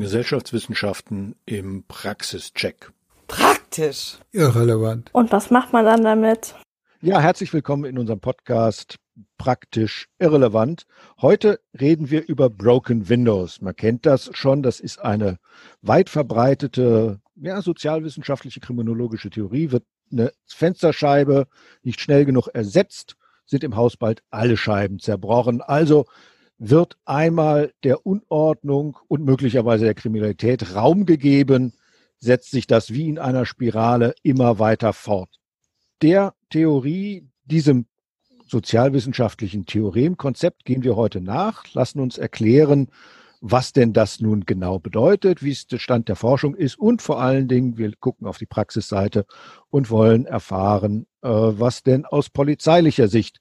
Gesellschaftswissenschaften im Praxischeck. Praktisch. Irrelevant. Und was macht man dann damit? Ja, herzlich willkommen in unserem Podcast Praktisch Irrelevant. Heute reden wir über Broken Windows. Man kennt das schon. Das ist eine weit verbreitete, ja, sozialwissenschaftliche kriminologische Theorie. Wird eine Fensterscheibe nicht schnell genug ersetzt, sind im Haus bald alle Scheiben zerbrochen. Also wird einmal der Unordnung und möglicherweise der Kriminalität Raum gegeben, setzt sich das wie in einer Spirale immer weiter fort. Der Theorie, diesem sozialwissenschaftlichen Theoremkonzept gehen wir heute nach, lassen uns erklären, was denn das nun genau bedeutet, wie es der Stand der Forschung ist und vor allen Dingen, wir gucken auf die Praxisseite und wollen erfahren, äh, was denn aus polizeilicher Sicht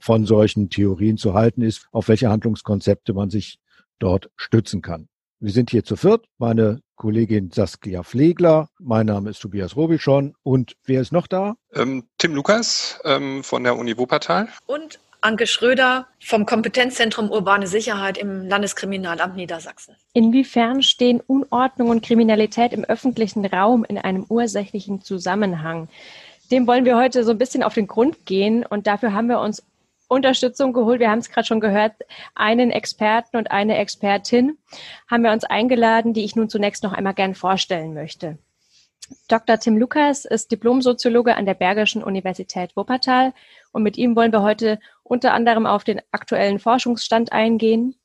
von solchen Theorien zu halten ist, auf welche Handlungskonzepte man sich dort stützen kann. Wir sind hier zu viert. Meine Kollegin Saskia Pflegler, mein Name ist Tobias Robischon und wer ist noch da? Ähm, Tim Lukas ähm, von der Uni Wuppertal. Und Anke Schröder vom Kompetenzzentrum Urbane Sicherheit im Landeskriminalamt Niedersachsen. Inwiefern stehen Unordnung und Kriminalität im öffentlichen Raum in einem ursächlichen Zusammenhang? Dem wollen wir heute so ein bisschen auf den Grund gehen und dafür haben wir uns Unterstützung geholt. Wir haben es gerade schon gehört, einen Experten und eine Expertin haben wir uns eingeladen, die ich nun zunächst noch einmal gern vorstellen möchte. Dr. Tim Lukas ist Diplomsoziologe an der Bergischen Universität Wuppertal und mit ihm wollen wir heute unter anderem auf den aktuellen Forschungsstand eingehen.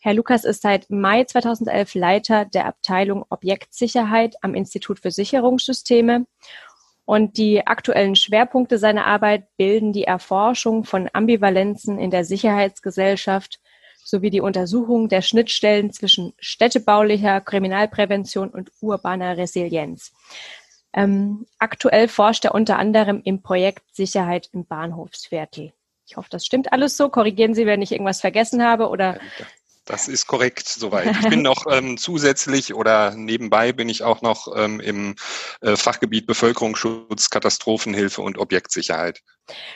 Herr Lukas ist seit Mai 2011 Leiter der Abteilung Objektsicherheit am Institut für Sicherungssysteme und die aktuellen Schwerpunkte seiner Arbeit bilden die Erforschung von Ambivalenzen in der Sicherheitsgesellschaft sowie die Untersuchung der Schnittstellen zwischen städtebaulicher Kriminalprävention und urbaner Resilienz. Ähm, aktuell forscht er unter anderem im Projekt Sicherheit im Bahnhofsviertel. Ich hoffe, das stimmt alles so. Korrigieren Sie, wenn ich irgendwas vergessen habe oder das ist korrekt soweit. Ich bin noch ähm, zusätzlich oder nebenbei bin ich auch noch ähm, im äh, Fachgebiet Bevölkerungsschutz, Katastrophenhilfe und Objektsicherheit.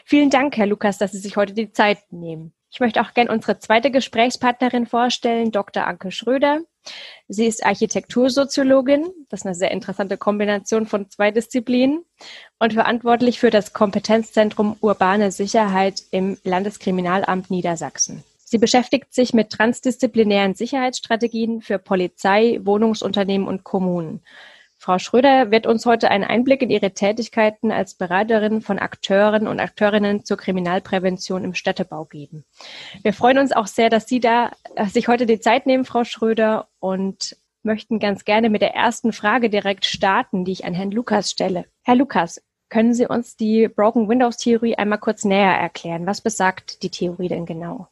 Vielen Dank, Herr Lukas, dass Sie sich heute die Zeit nehmen. Ich möchte auch gerne unsere zweite Gesprächspartnerin vorstellen, Dr. Anke Schröder. Sie ist Architektursoziologin, das ist eine sehr interessante Kombination von zwei Disziplinen, und verantwortlich für das Kompetenzzentrum Urbane Sicherheit im Landeskriminalamt Niedersachsen. Sie beschäftigt sich mit transdisziplinären Sicherheitsstrategien für Polizei, Wohnungsunternehmen und Kommunen. Frau Schröder wird uns heute einen Einblick in ihre Tätigkeiten als Beraterin von Akteuren und Akteurinnen zur Kriminalprävention im Städtebau geben. Wir freuen uns auch sehr, dass Sie da sich heute die Zeit nehmen, Frau Schröder, und möchten ganz gerne mit der ersten Frage direkt starten, die ich an Herrn Lukas stelle. Herr Lukas, können Sie uns die Broken Windows Theorie einmal kurz näher erklären? Was besagt die Theorie denn genau?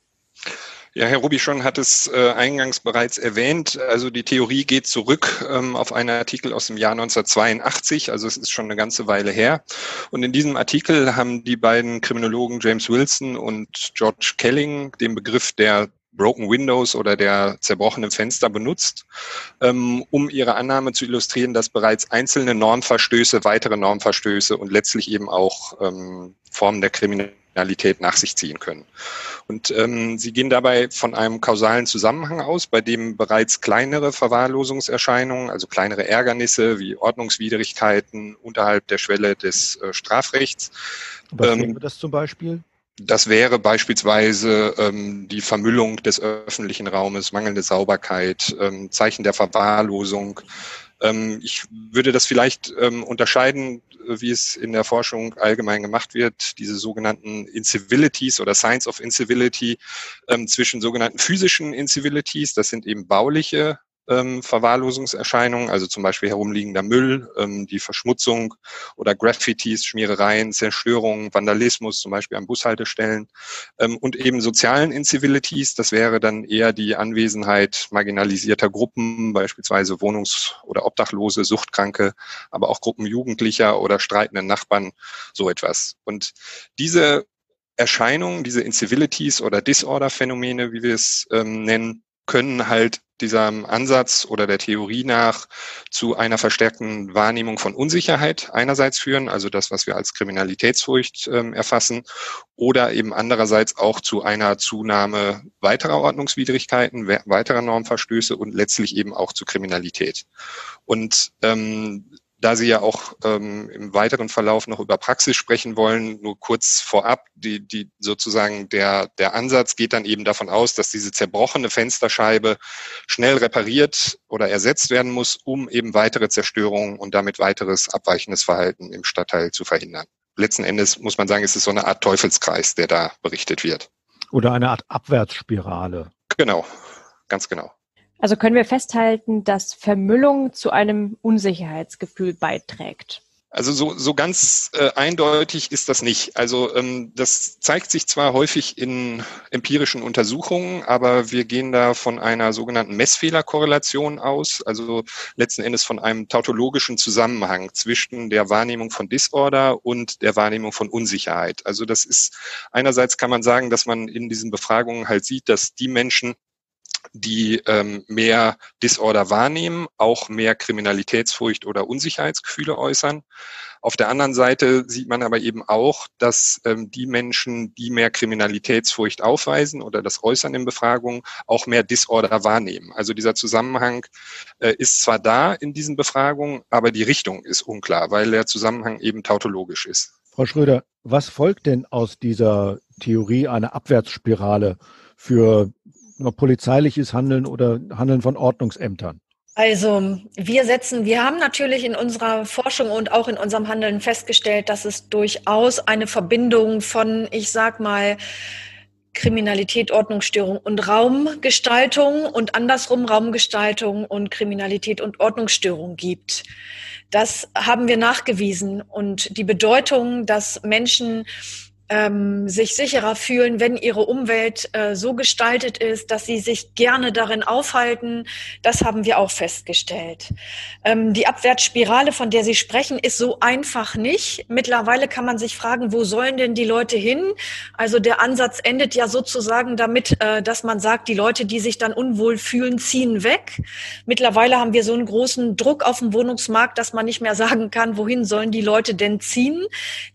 Ja, Herr Rubischon hat es äh, eingangs bereits erwähnt. Also die Theorie geht zurück ähm, auf einen Artikel aus dem Jahr 1982, also es ist schon eine ganze Weile her. Und in diesem Artikel haben die beiden Kriminologen James Wilson und George Kelling den Begriff der Broken Windows oder der zerbrochenen Fenster benutzt, ähm, um ihre Annahme zu illustrieren, dass bereits einzelne Normverstöße, weitere Normverstöße und letztlich eben auch ähm, Formen der Kriminalität Kriminalität nach sich ziehen können. Und ähm, sie gehen dabei von einem kausalen Zusammenhang aus, bei dem bereits kleinere Verwahrlosungserscheinungen, also kleinere Ärgernisse wie Ordnungswidrigkeiten unterhalb der Schwelle des äh, Strafrechts. Was ähm, wäre das zum Beispiel? Das wäre beispielsweise ähm, die Vermüllung des öffentlichen Raumes, mangelnde Sauberkeit, ähm, Zeichen der Verwahrlosung, ich würde das vielleicht ähm, unterscheiden, wie es in der Forschung allgemein gemacht wird, diese sogenannten Incivilities oder Signs of Incivility ähm, zwischen sogenannten physischen Incivilities, das sind eben bauliche ähm, Verwahrlosungserscheinungen, also zum Beispiel herumliegender Müll, ähm, die Verschmutzung oder Graffitis, Schmierereien, Zerstörungen, Vandalismus, zum Beispiel an Bushaltestellen ähm, und eben sozialen Incivilities, das wäre dann eher die Anwesenheit marginalisierter Gruppen, beispielsweise Wohnungs- oder Obdachlose, Suchtkranke, aber auch Gruppen Jugendlicher oder streitenden Nachbarn, so etwas. Und diese Erscheinungen, diese Incivilities oder Disorder-Phänomene, wie wir es ähm, nennen, können halt diesem Ansatz oder der Theorie nach zu einer verstärkten Wahrnehmung von Unsicherheit einerseits führen, also das, was wir als Kriminalitätsfurcht ähm, erfassen, oder eben andererseits auch zu einer Zunahme weiterer Ordnungswidrigkeiten, weiterer Normverstöße und letztlich eben auch zu Kriminalität. Und ähm, da Sie ja auch ähm, im weiteren Verlauf noch über Praxis sprechen wollen, nur kurz vorab, die, die sozusagen der, der Ansatz geht dann eben davon aus, dass diese zerbrochene Fensterscheibe schnell repariert oder ersetzt werden muss, um eben weitere Zerstörungen und damit weiteres abweichendes Verhalten im Stadtteil zu verhindern. Letzten Endes muss man sagen, es ist so eine Art Teufelskreis, der da berichtet wird. Oder eine Art Abwärtsspirale. Genau, ganz genau. Also können wir festhalten, dass Vermüllung zu einem Unsicherheitsgefühl beiträgt. Also so, so ganz äh, eindeutig ist das nicht. Also ähm, das zeigt sich zwar häufig in empirischen Untersuchungen, aber wir gehen da von einer sogenannten Messfehlerkorrelation aus, also letzten Endes von einem tautologischen Zusammenhang zwischen der Wahrnehmung von Disorder und der Wahrnehmung von Unsicherheit. Also das ist einerseits kann man sagen, dass man in diesen Befragungen halt sieht, dass die Menschen, die ähm, mehr Disorder wahrnehmen, auch mehr Kriminalitätsfurcht oder Unsicherheitsgefühle äußern. Auf der anderen Seite sieht man aber eben auch, dass ähm, die Menschen, die mehr Kriminalitätsfurcht aufweisen oder das äußern in Befragungen, auch mehr Disorder wahrnehmen. Also dieser Zusammenhang äh, ist zwar da in diesen Befragungen, aber die Richtung ist unklar, weil der Zusammenhang eben tautologisch ist. Frau Schröder, was folgt denn aus dieser Theorie einer Abwärtsspirale für polizeiliches Handeln oder Handeln von Ordnungsämtern? Also wir setzen, wir haben natürlich in unserer Forschung und auch in unserem Handeln festgestellt, dass es durchaus eine Verbindung von, ich sag mal, Kriminalität, Ordnungsstörung und Raumgestaltung und andersrum Raumgestaltung und Kriminalität und Ordnungsstörung gibt. Das haben wir nachgewiesen und die Bedeutung, dass Menschen ähm, sich sicherer fühlen, wenn ihre Umwelt äh, so gestaltet ist, dass sie sich gerne darin aufhalten. Das haben wir auch festgestellt. Ähm, die Abwärtsspirale, von der Sie sprechen, ist so einfach nicht. Mittlerweile kann man sich fragen, wo sollen denn die Leute hin? Also der Ansatz endet ja sozusagen damit, äh, dass man sagt, die Leute, die sich dann unwohl fühlen, ziehen weg. Mittlerweile haben wir so einen großen Druck auf dem Wohnungsmarkt, dass man nicht mehr sagen kann, wohin sollen die Leute denn ziehen?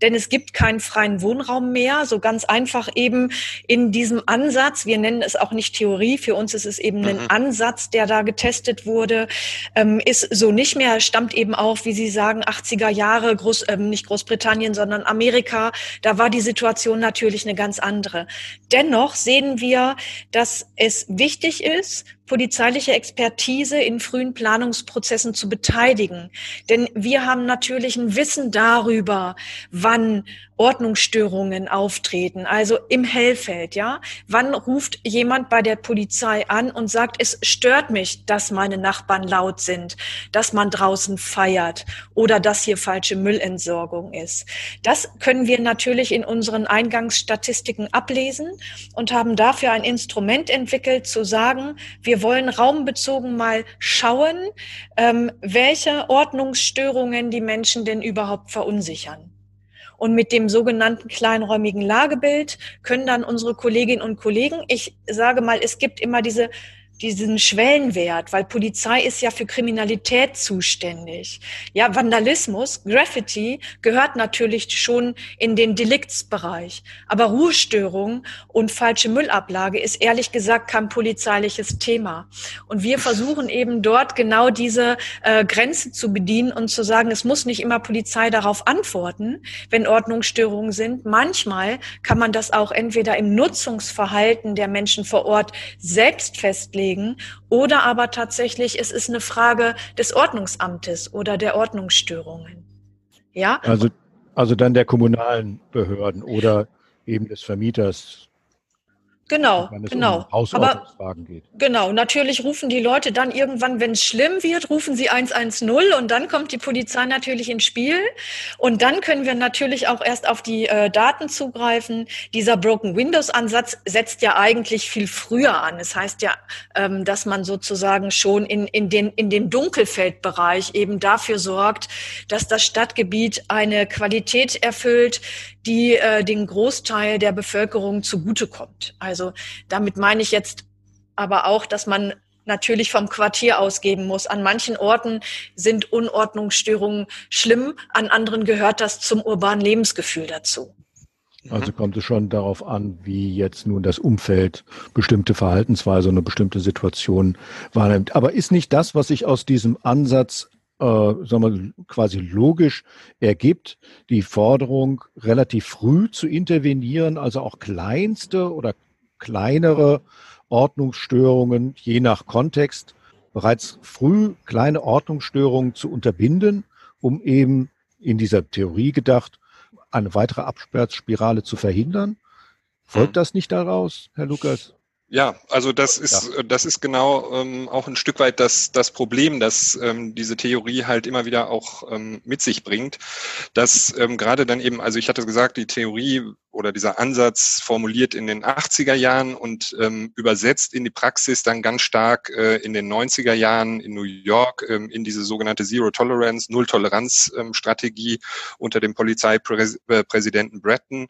Denn es gibt keinen freien Wohnraum mehr, so ganz einfach eben in diesem Ansatz. Wir nennen es auch nicht Theorie, für uns ist es eben mhm. ein Ansatz, der da getestet wurde, ähm, ist so nicht mehr, stammt eben auch, wie Sie sagen, 80er Jahre, Groß, ähm, nicht Großbritannien, sondern Amerika. Da war die Situation natürlich eine ganz andere. Dennoch sehen wir, dass es wichtig ist, polizeiliche Expertise in frühen Planungsprozessen zu beteiligen. Denn wir haben natürlich ein Wissen darüber, wann Ordnungsstörungen auftreten, also im Hellfeld, ja. Wann ruft jemand bei der Polizei an und sagt, es stört mich, dass meine Nachbarn laut sind, dass man draußen feiert oder dass hier falsche Müllentsorgung ist. Das können wir natürlich in unseren Eingangsstatistiken ablesen und haben dafür ein Instrument entwickelt, zu sagen, wir wir wollen raumbezogen mal schauen, ähm, welche Ordnungsstörungen die Menschen denn überhaupt verunsichern. Und mit dem sogenannten kleinräumigen Lagebild können dann unsere Kolleginnen und Kollegen, ich sage mal, es gibt immer diese diesen Schwellenwert, weil Polizei ist ja für Kriminalität zuständig. Ja, Vandalismus, Graffiti gehört natürlich schon in den Deliktsbereich. Aber Ruhestörung und falsche Müllablage ist ehrlich gesagt kein polizeiliches Thema. Und wir versuchen eben dort genau diese äh, Grenze zu bedienen und zu sagen, es muss nicht immer Polizei darauf antworten, wenn Ordnungsstörungen sind. Manchmal kann man das auch entweder im Nutzungsverhalten der Menschen vor Ort selbst festlegen, festlegen oder aber tatsächlich es ist eine Frage des Ordnungsamtes oder der Ordnungsstörungen. Ja? Also, also dann der kommunalen Behörden oder eben des Vermieters, Genau, genau. Um Aber, geht. Genau, natürlich rufen die Leute dann irgendwann, wenn es schlimm wird, rufen sie 110 und dann kommt die Polizei natürlich ins Spiel und dann können wir natürlich auch erst auf die äh, Daten zugreifen. Dieser Broken Windows Ansatz setzt ja eigentlich viel früher an. Es das heißt ja, ähm, dass man sozusagen schon in, in, den, in den Dunkelfeldbereich eben dafür sorgt, dass das Stadtgebiet eine Qualität erfüllt, die äh, den Großteil der Bevölkerung zugutekommt. Also damit meine ich jetzt aber auch, dass man natürlich vom Quartier ausgeben muss. An manchen Orten sind Unordnungsstörungen schlimm, an anderen gehört das zum urbanen Lebensgefühl dazu. Also kommt es schon darauf an, wie jetzt nun das Umfeld bestimmte Verhaltensweise, eine bestimmte Situation wahrnimmt. Aber ist nicht das, was sich aus diesem Ansatz äh, sagen wir, quasi logisch ergibt, die Forderung, relativ früh zu intervenieren, also auch kleinste oder kleinere Ordnungsstörungen je nach Kontext bereits früh kleine Ordnungsstörungen zu unterbinden, um eben in dieser Theorie gedacht, eine weitere Absperrspirale zu verhindern. Folgt mhm. das nicht daraus, Herr Lukas? Ja, also das ist ja. das ist genau ähm, auch ein Stück weit das das Problem, dass ähm, diese Theorie halt immer wieder auch ähm, mit sich bringt, dass ähm, gerade dann eben, also ich hatte gesagt, die Theorie oder dieser Ansatz formuliert in den 80er Jahren und ähm, übersetzt in die Praxis dann ganz stark äh, in den 90er Jahren in New York ähm, in diese sogenannte Zero Tolerance, Null Toleranz ähm, Strategie unter dem Polizeipräsidenten Bretton.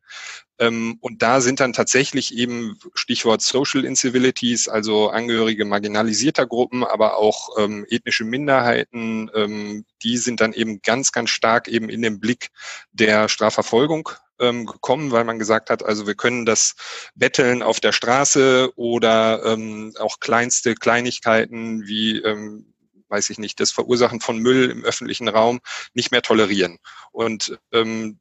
Ähm, und da sind dann tatsächlich eben Stichwort Social Incivilities, also Angehörige marginalisierter Gruppen, aber auch ähm, ethnische Minderheiten, ähm, die sind dann eben ganz, ganz stark eben in den Blick der Strafverfolgung ähm, gekommen, weil man gesagt hat, also wir können das Betteln auf der Straße oder ähm, auch kleinste Kleinigkeiten wie ähm, weiß ich nicht, das Verursachen von Müll im öffentlichen Raum nicht mehr tolerieren. Und ähm,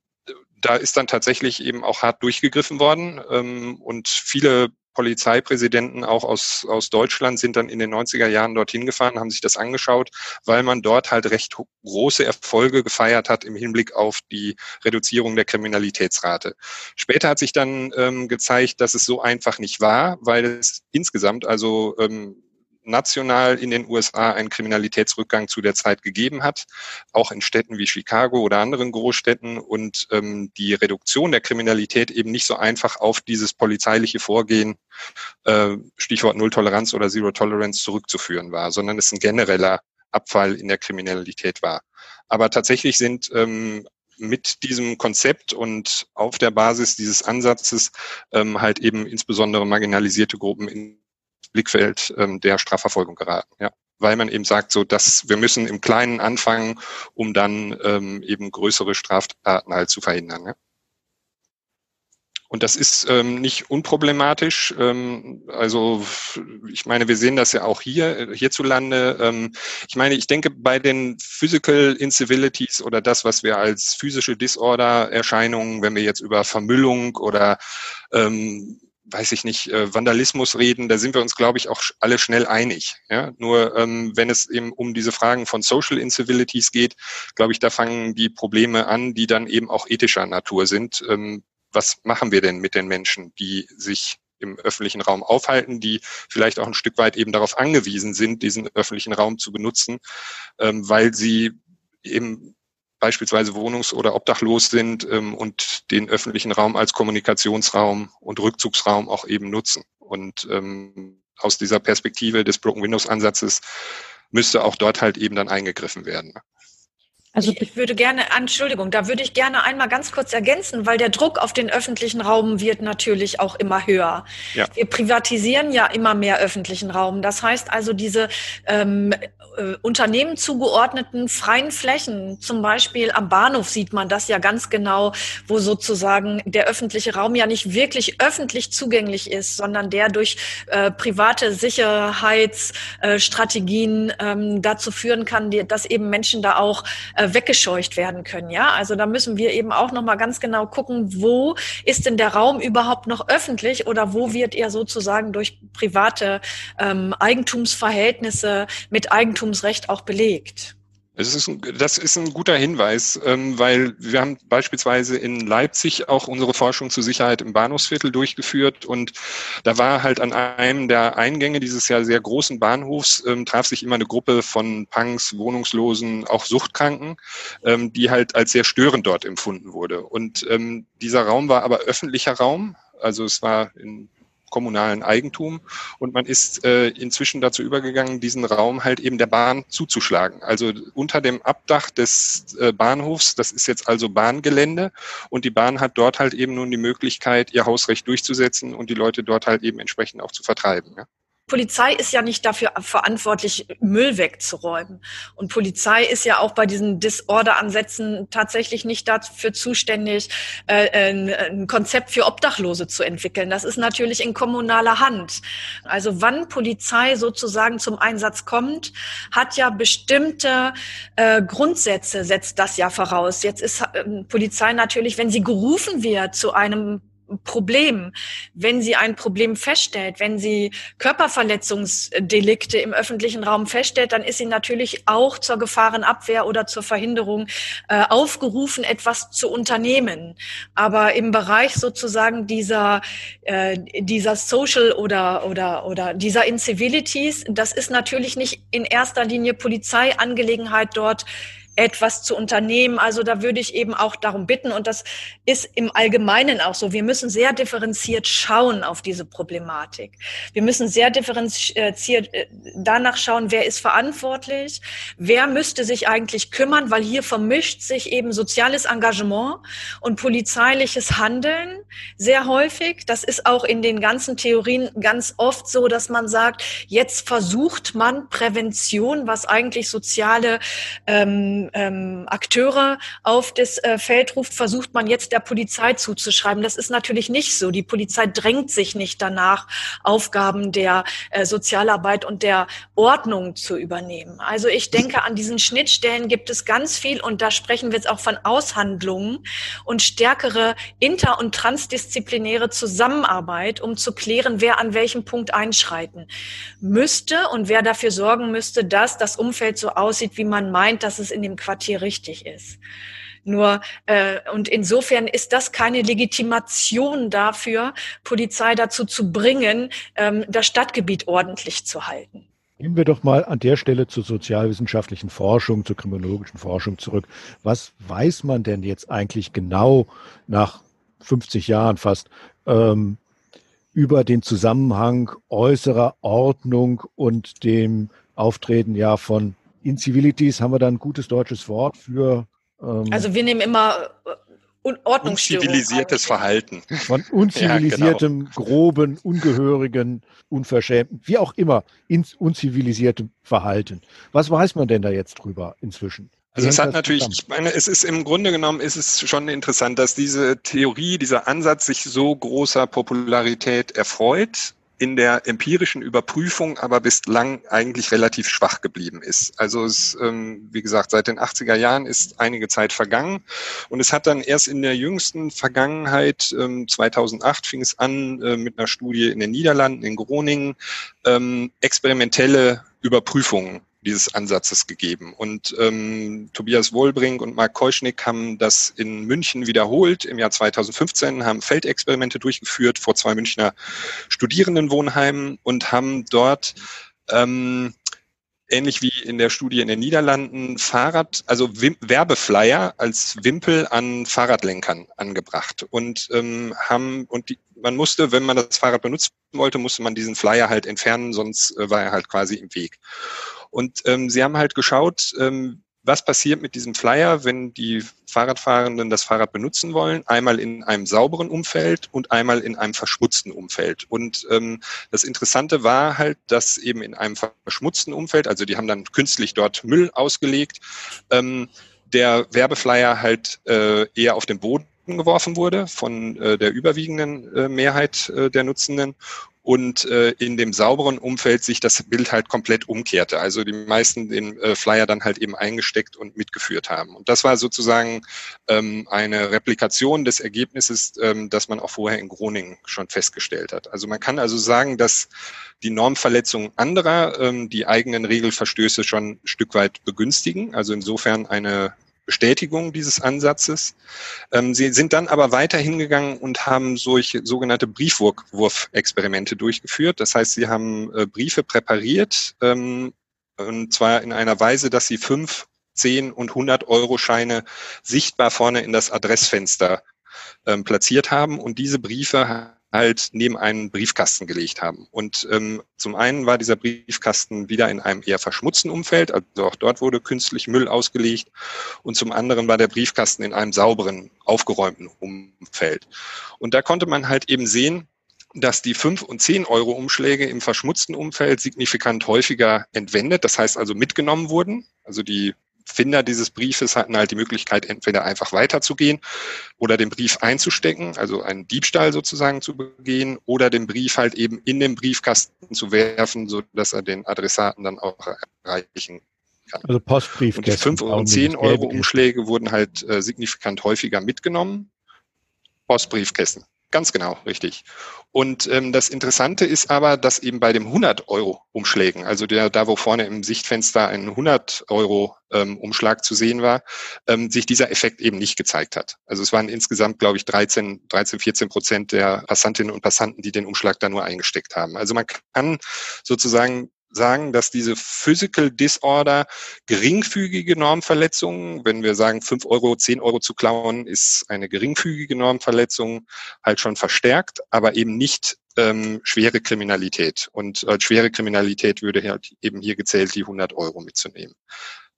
da ist dann tatsächlich eben auch hart durchgegriffen worden ähm, und viele Polizeipräsidenten auch aus, aus Deutschland sind dann in den 90er Jahren dorthin gefahren, haben sich das angeschaut, weil man dort halt recht große Erfolge gefeiert hat im Hinblick auf die Reduzierung der Kriminalitätsrate. Später hat sich dann ähm, gezeigt, dass es so einfach nicht war, weil es insgesamt, also ähm, national in den USA einen Kriminalitätsrückgang zu der Zeit gegeben hat, auch in Städten wie Chicago oder anderen Großstädten und ähm, die Reduktion der Kriminalität eben nicht so einfach auf dieses polizeiliche Vorgehen, äh, Stichwort Null-Toleranz oder Zero-Tolerance zurückzuführen war, sondern es ein genereller Abfall in der Kriminalität war. Aber tatsächlich sind ähm, mit diesem Konzept und auf der Basis dieses Ansatzes ähm, halt eben insbesondere marginalisierte Gruppen in Blickfeld ähm, der Strafverfolgung geraten. Ja weil man eben sagt, so dass wir müssen im Kleinen anfangen, um dann ähm, eben größere Straftaten halt zu verhindern. Ja? Und das ist ähm, nicht unproblematisch. Ähm, also ich meine, wir sehen das ja auch hier hierzulande. Ähm, ich meine, ich denke bei den Physical Incivilities oder das, was wir als physische Disorder-Erscheinungen, wenn wir jetzt über Vermüllung oder ähm, weiß ich nicht, äh, Vandalismus reden, da sind wir uns, glaube ich, auch alle schnell einig. Ja? Nur ähm, wenn es eben um diese Fragen von Social Incivilities geht, glaube ich, da fangen die Probleme an, die dann eben auch ethischer Natur sind. Ähm, was machen wir denn mit den Menschen, die sich im öffentlichen Raum aufhalten, die vielleicht auch ein Stück weit eben darauf angewiesen sind, diesen öffentlichen Raum zu benutzen, ähm, weil sie eben beispielsweise wohnungs- oder obdachlos sind ähm, und den öffentlichen Raum als Kommunikationsraum und Rückzugsraum auch eben nutzen. Und ähm, aus dieser Perspektive des Broken Windows Ansatzes müsste auch dort halt eben dann eingegriffen werden. Also ich würde gerne, Entschuldigung, da würde ich gerne einmal ganz kurz ergänzen, weil der Druck auf den öffentlichen Raum wird natürlich auch immer höher. Ja. Wir privatisieren ja immer mehr öffentlichen Raum. Das heißt also, diese ähm, äh, Unternehmen zugeordneten freien Flächen, zum Beispiel am Bahnhof sieht man das ja ganz genau, wo sozusagen der öffentliche Raum ja nicht wirklich öffentlich zugänglich ist, sondern der durch äh, private Sicherheitsstrategien äh, ähm, dazu führen kann, die, dass eben Menschen da auch äh, weggescheucht werden können. Ja, also da müssen wir eben auch noch mal ganz genau gucken, wo ist denn der Raum überhaupt noch öffentlich oder wo wird er sozusagen durch private ähm, Eigentumsverhältnisse mit Eigentumsrecht auch belegt. Es ist das ist ein guter Hinweis, ähm, weil wir haben beispielsweise in Leipzig auch unsere Forschung zur Sicherheit im Bahnhofsviertel durchgeführt und da war halt an einem der Eingänge dieses ja sehr großen Bahnhofs ähm, traf sich immer eine Gruppe von Punks, Wohnungslosen, auch Suchtkranken, ähm, die halt als sehr störend dort empfunden wurde. Und dieser Raum war aber öffentlicher Raum, also es war in kommunalen Eigentum. Und man ist äh, inzwischen dazu übergegangen, diesen Raum halt eben der Bahn zuzuschlagen. Also unter dem Abdach des äh, Bahnhofs, das ist jetzt also Bahngelände. Und die Bahn hat dort halt eben nun die Möglichkeit, ihr Hausrecht durchzusetzen und die Leute dort halt eben entsprechend auch zu vertreiben. Ja? Polizei ist ja nicht dafür verantwortlich, Müll wegzuräumen. Und Polizei ist ja auch bei diesen Disorder-Ansätzen tatsächlich nicht dafür zuständig, äh, ein, Konzept für Obdachlose zu entwickeln. Das ist natürlich in kommunaler Hand. Also wann Polizei sozusagen zum Einsatz kommt, hat ja bestimmte äh, Grundsätze, setzt das ja voraus. Jetzt ist äh, Polizei natürlich, wenn sie gerufen wird zu einem Problem, wenn sie ein Problem feststellt, wenn sie Körperverletzungsdelikte im öffentlichen Raum feststellt, dann ist sie natürlich auch zur Gefahrenabwehr oder zur Verhinderung äh, aufgerufen, etwas zu unternehmen. Aber im Bereich sozusagen dieser, äh, dieser Social oder, oder, oder dieser Incivilities, das ist natürlich nicht in erster Linie Polizeiangelegenheit dort etwas zu unternehmen. Also da würde ich eben auch darum bitten, und das ist im Allgemeinen auch so, wir müssen sehr differenziert schauen auf diese Problematik. Wir müssen sehr differenziert äh, danach schauen, wer ist verantwortlich, wer müsste sich eigentlich kümmern, weil hier vermischt sich eben soziales Engagement und polizeiliches Handeln sehr häufig. Das ist auch in den ganzen Theorien ganz oft so, dass man sagt, jetzt versucht man Prävention, was eigentlich soziale ähm, ähm, Akteure auf das äh, Feld ruft, versucht man jetzt der Polizei zuzuschreiben. Das ist natürlich nicht so. Die Polizei drängt sich nicht danach, Aufgaben der äh, Sozialarbeit und der Ordnung zu übernehmen. Also ich denke, an diesen Schnittstellen gibt es ganz viel und da sprechen wir jetzt auch von Aushandlungen und stärkere inter- und transdisziplinäre Zusammenarbeit, um zu klären, wer an welchem Punkt einschreiten müsste und wer dafür sorgen müsste, dass das Umfeld so aussieht, wie man meint, dass es in dem Quartier richtig ist. Nur äh, und insofern ist das keine Legitimation dafür, Polizei dazu zu bringen, ähm, das Stadtgebiet ordentlich zu halten. Gehen wir doch mal an der Stelle zur sozialwissenschaftlichen Forschung, zur kriminologischen Forschung zurück. Was weiß man denn jetzt eigentlich genau nach 50 Jahren fast ähm, über den Zusammenhang äußerer Ordnung und dem Auftreten ja von Incivilities haben wir da ein gutes deutsches Wort für. Ähm, also wir nehmen immer äh, Ordnungsstörung. Unzivilisiertes Verhalten. Von unzivilisiertem, ja, genau. groben, ungehörigen, unverschämten, wie auch immer, unzivilisiertem Verhalten. Was weiß man denn da jetzt drüber inzwischen? Also es hat natürlich, ich meine, es ist im Grunde genommen ist es schon interessant, dass diese Theorie, dieser Ansatz sich so großer Popularität erfreut in der empirischen Überprüfung aber bislang eigentlich relativ schwach geblieben ist. Also es, ähm, wie gesagt, seit den 80er Jahren ist einige Zeit vergangen und es hat dann erst in der jüngsten Vergangenheit, ähm, 2008 fing es an äh, mit einer Studie in den Niederlanden, in Groningen, ähm, experimentelle Überprüfungen dieses Ansatzes gegeben. Und ähm, Tobias Wohlbrink und Mark Keuschnick haben das in München wiederholt im Jahr 2015, haben Feldexperimente durchgeführt vor zwei Münchner Studierendenwohnheimen und haben dort ähm, ähnlich wie in der Studie in den Niederlanden Fahrrad, also Wim Werbeflyer als Wimpel an Fahrradlenkern angebracht und ähm, haben und die, man musste, wenn man das Fahrrad benutzen wollte, musste man diesen Flyer halt entfernen, sonst äh, war er halt quasi im Weg. Und ähm, sie haben halt geschaut, ähm, was passiert mit diesem Flyer, wenn die Fahrradfahrenden das Fahrrad benutzen wollen, einmal in einem sauberen Umfeld und einmal in einem verschmutzten Umfeld. Und ähm, das Interessante war halt, dass eben in einem verschmutzten Umfeld, also die haben dann künstlich dort Müll ausgelegt, ähm, der Werbeflyer halt äh, eher auf den Boden geworfen wurde von äh, der überwiegenden äh, Mehrheit äh, der Nutzenden und äh, in dem sauberen Umfeld sich das Bild halt komplett umkehrte. Also die meisten den äh, Flyer dann halt eben eingesteckt und mitgeführt haben. Und das war sozusagen ähm, eine Replikation des Ergebnisses, ähm, das man auch vorher in Groningen schon festgestellt hat. Also man kann also sagen, dass die Normverletzungen anderer ähm, die eigenen Regelverstöße schon ein Stück weit begünstigen. Also insofern eine Bestätigung dieses Ansatzes. Ähm, sie sind dann aber weiter hingegangen und haben solche sogenannte Briefwurfexperimente durchgeführt. Das heißt, sie haben äh, Briefe präpariert, ähm, und zwar in einer Weise, dass sie fünf, zehn und 100 Euro Scheine sichtbar vorne in das Adressfenster ähm, platziert haben und diese Briefe halt neben einen Briefkasten gelegt haben. Und ähm, zum einen war dieser Briefkasten wieder in einem eher verschmutzten Umfeld, also auch dort wurde künstlich Müll ausgelegt. Und zum anderen war der Briefkasten in einem sauberen, aufgeräumten Umfeld. Und da konnte man halt eben sehen, dass die 5 und 10 Euro Umschläge im verschmutzten Umfeld signifikant häufiger entwendet, das heißt also mitgenommen wurden. Also die Finder dieses Briefes hatten halt die Möglichkeit, entweder einfach weiterzugehen oder den Brief einzustecken, also einen Diebstahl sozusagen zu begehen, oder den Brief halt eben in den Briefkasten zu werfen, so dass er den Adressaten dann auch erreichen kann. Also Postbrief. Und die 5 und 10 Euro Umschläge wurden halt äh, signifikant häufiger mitgenommen. Postbriefkästen. Ganz genau, richtig. Und ähm, das Interessante ist aber, dass eben bei dem 100-Euro-Umschlägen, also der, da wo vorne im Sichtfenster ein 100-Euro-Umschlag ähm, zu sehen war, ähm, sich dieser Effekt eben nicht gezeigt hat. Also es waren insgesamt, glaube ich, 13, 13, 14 Prozent der Passantinnen und Passanten, die den Umschlag da nur eingesteckt haben. Also man kann sozusagen sagen, dass diese Physical Disorder geringfügige Normverletzungen, wenn wir sagen, fünf Euro, zehn Euro zu klauen, ist eine geringfügige Normverletzung halt schon verstärkt, aber eben nicht ähm, schwere Kriminalität. Und als schwere Kriminalität würde halt eben hier gezählt, die 100 Euro mitzunehmen.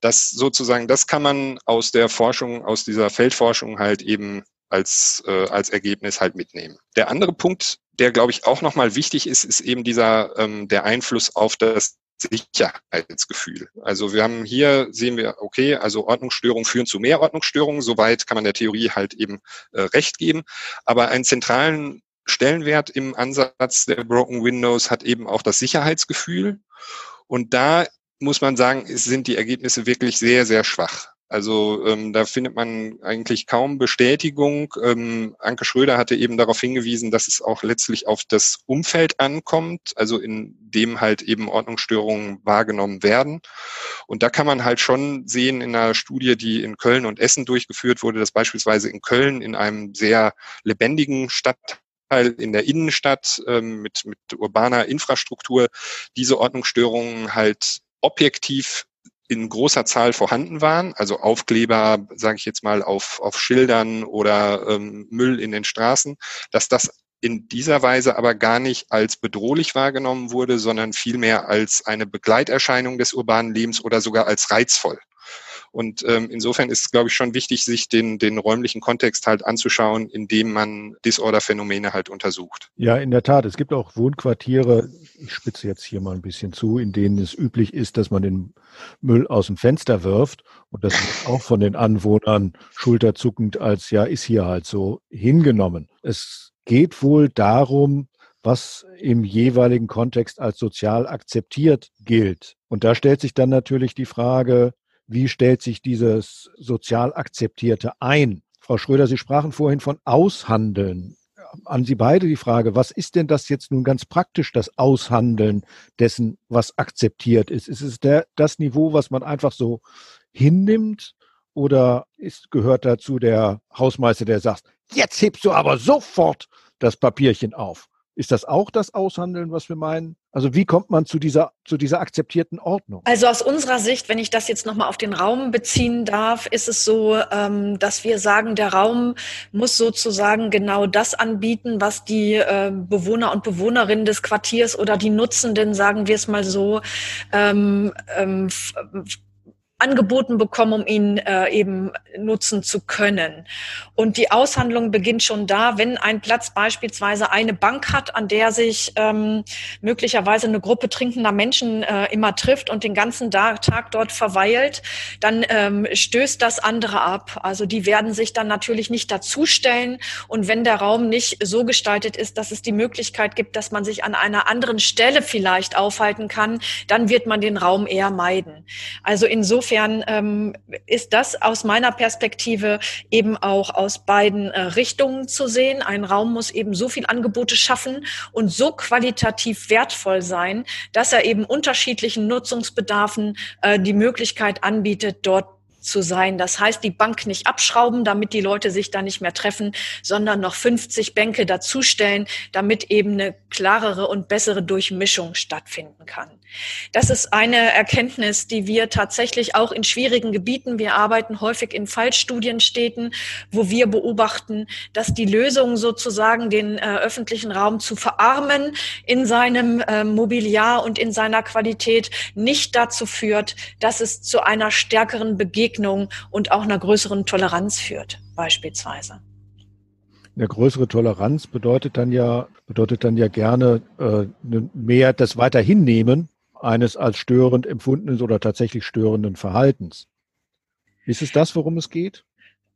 Das sozusagen, das kann man aus der Forschung, aus dieser Feldforschung halt eben als, äh, als Ergebnis halt mitnehmen. Der andere Punkt, der glaube ich auch nochmal wichtig ist, ist eben dieser ähm, der Einfluss auf das Sicherheitsgefühl. Also wir haben hier, sehen wir, okay, also Ordnungsstörungen führen zu mehr Ordnungsstörungen. Soweit kann man der Theorie halt eben äh, recht geben. Aber einen zentralen Stellenwert im Ansatz der Broken Windows hat eben auch das Sicherheitsgefühl. Und da muss man sagen, sind die Ergebnisse wirklich sehr, sehr schwach. Also ähm, da findet man eigentlich kaum Bestätigung. Ähm, Anke Schröder hatte eben darauf hingewiesen, dass es auch letztlich auf das Umfeld ankommt, also in dem halt eben Ordnungsstörungen wahrgenommen werden. Und da kann man halt schon sehen in einer Studie, die in Köln und Essen durchgeführt wurde, dass beispielsweise in Köln in einem sehr lebendigen Stadtteil in der Innenstadt ähm, mit, mit urbaner Infrastruktur diese Ordnungsstörungen halt objektiv in großer Zahl vorhanden waren, also Aufkleber, sage ich jetzt mal, auf, auf Schildern oder ähm, Müll in den Straßen, dass das in dieser Weise aber gar nicht als bedrohlich wahrgenommen wurde, sondern vielmehr als eine Begleiterscheinung des urbanen Lebens oder sogar als reizvoll. Und ähm, insofern ist es, glaube ich, schon wichtig, sich den, den räumlichen Kontext halt anzuschauen, in dem man Disorder-Phänomene halt untersucht. Ja, in der Tat. Es gibt auch Wohnquartiere, ich spitze jetzt hier mal ein bisschen zu, in denen es üblich ist, dass man den Müll aus dem Fenster wirft. Und das wird auch von den Anwohnern schulterzuckend als, ja, ist hier halt so hingenommen. Es geht wohl darum, was im jeweiligen Kontext als sozial akzeptiert gilt. Und da stellt sich dann natürlich die Frage, wie stellt sich dieses sozial akzeptierte ein? Frau Schröder, Sie sprachen vorhin von Aushandeln. An Sie beide die Frage, was ist denn das jetzt nun ganz praktisch, das Aushandeln dessen, was akzeptiert ist? Ist es der, das Niveau, was man einfach so hinnimmt? Oder ist, gehört dazu der Hausmeister, der sagt, jetzt hebst du aber sofort das Papierchen auf? Ist das auch das Aushandeln, was wir meinen? Also wie kommt man zu dieser, zu dieser akzeptierten Ordnung? Also aus unserer Sicht, wenn ich das jetzt nochmal auf den Raum beziehen darf, ist es so, ähm, dass wir sagen, der Raum muss sozusagen genau das anbieten, was die äh, Bewohner und Bewohnerinnen des Quartiers oder die Nutzenden, sagen wir es mal so, ähm, ähm, angeboten bekommen, um ihn äh, eben nutzen zu können. Und die Aushandlung beginnt schon da, wenn ein Platz beispielsweise eine Bank hat, an der sich ähm, möglicherweise eine Gruppe trinkender Menschen äh, immer trifft und den ganzen Tag dort verweilt, dann ähm, stößt das andere ab. Also die werden sich dann natürlich nicht dazustellen. Und wenn der Raum nicht so gestaltet ist, dass es die Möglichkeit gibt, dass man sich an einer anderen Stelle vielleicht aufhalten kann, dann wird man den Raum eher meiden. Also insofern insofern ähm, ist das aus meiner Perspektive eben auch aus beiden äh, Richtungen zu sehen. Ein Raum muss eben so viel Angebote schaffen und so qualitativ wertvoll sein, dass er eben unterschiedlichen Nutzungsbedarfen äh, die Möglichkeit anbietet, dort zu sein. Das heißt, die Bank nicht abschrauben, damit die Leute sich da nicht mehr treffen, sondern noch 50 Bänke dazustellen, damit eben eine klarere und bessere Durchmischung stattfinden kann. Das ist eine Erkenntnis, die wir tatsächlich auch in schwierigen Gebieten, wir arbeiten häufig in Fallstudienstädten, wo wir beobachten, dass die Lösung sozusagen den äh, öffentlichen Raum zu verarmen in seinem äh, Mobiliar und in seiner Qualität nicht dazu führt, dass es zu einer stärkeren Begegnung und auch einer größeren Toleranz führt, beispielsweise. Eine größere Toleranz bedeutet dann ja, bedeutet dann ja gerne äh, ne, mehr das Weiterhinnehmen eines als störend empfundenen oder tatsächlich störenden Verhaltens. Ist es das, worum es geht?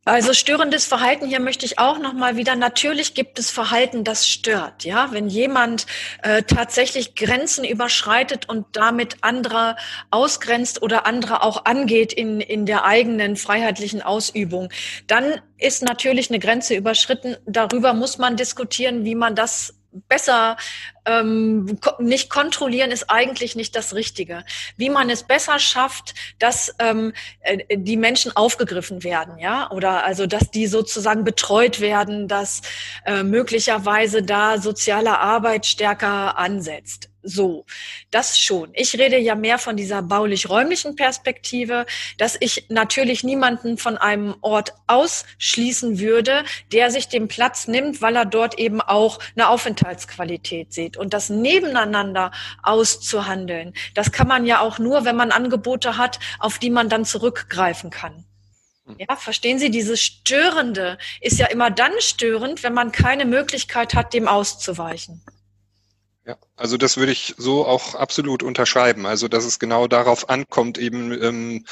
Also störendes Verhalten hier möchte ich auch noch mal wieder. Natürlich gibt es Verhalten, das stört. Ja, wenn jemand äh, tatsächlich Grenzen überschreitet und damit andere ausgrenzt oder andere auch angeht in in der eigenen freiheitlichen Ausübung, dann ist natürlich eine Grenze überschritten. Darüber muss man diskutieren, wie man das besser ähm, nicht kontrollieren ist eigentlich nicht das Richtige. Wie man es besser schafft, dass ähm, äh, die Menschen aufgegriffen werden, ja, oder also dass die sozusagen betreut werden, dass äh, möglicherweise da soziale Arbeit stärker ansetzt. So, das schon. Ich rede ja mehr von dieser baulich-räumlichen Perspektive, dass ich natürlich niemanden von einem Ort ausschließen würde, der sich den Platz nimmt, weil er dort eben auch eine Aufenthaltsqualität sieht. Und das nebeneinander auszuhandeln, das kann man ja auch nur, wenn man Angebote hat, auf die man dann zurückgreifen kann. Ja, verstehen Sie, dieses Störende ist ja immer dann störend, wenn man keine Möglichkeit hat, dem auszuweichen. Ja, also das würde ich so auch absolut unterschreiben. Also dass es genau darauf ankommt, eben ähm,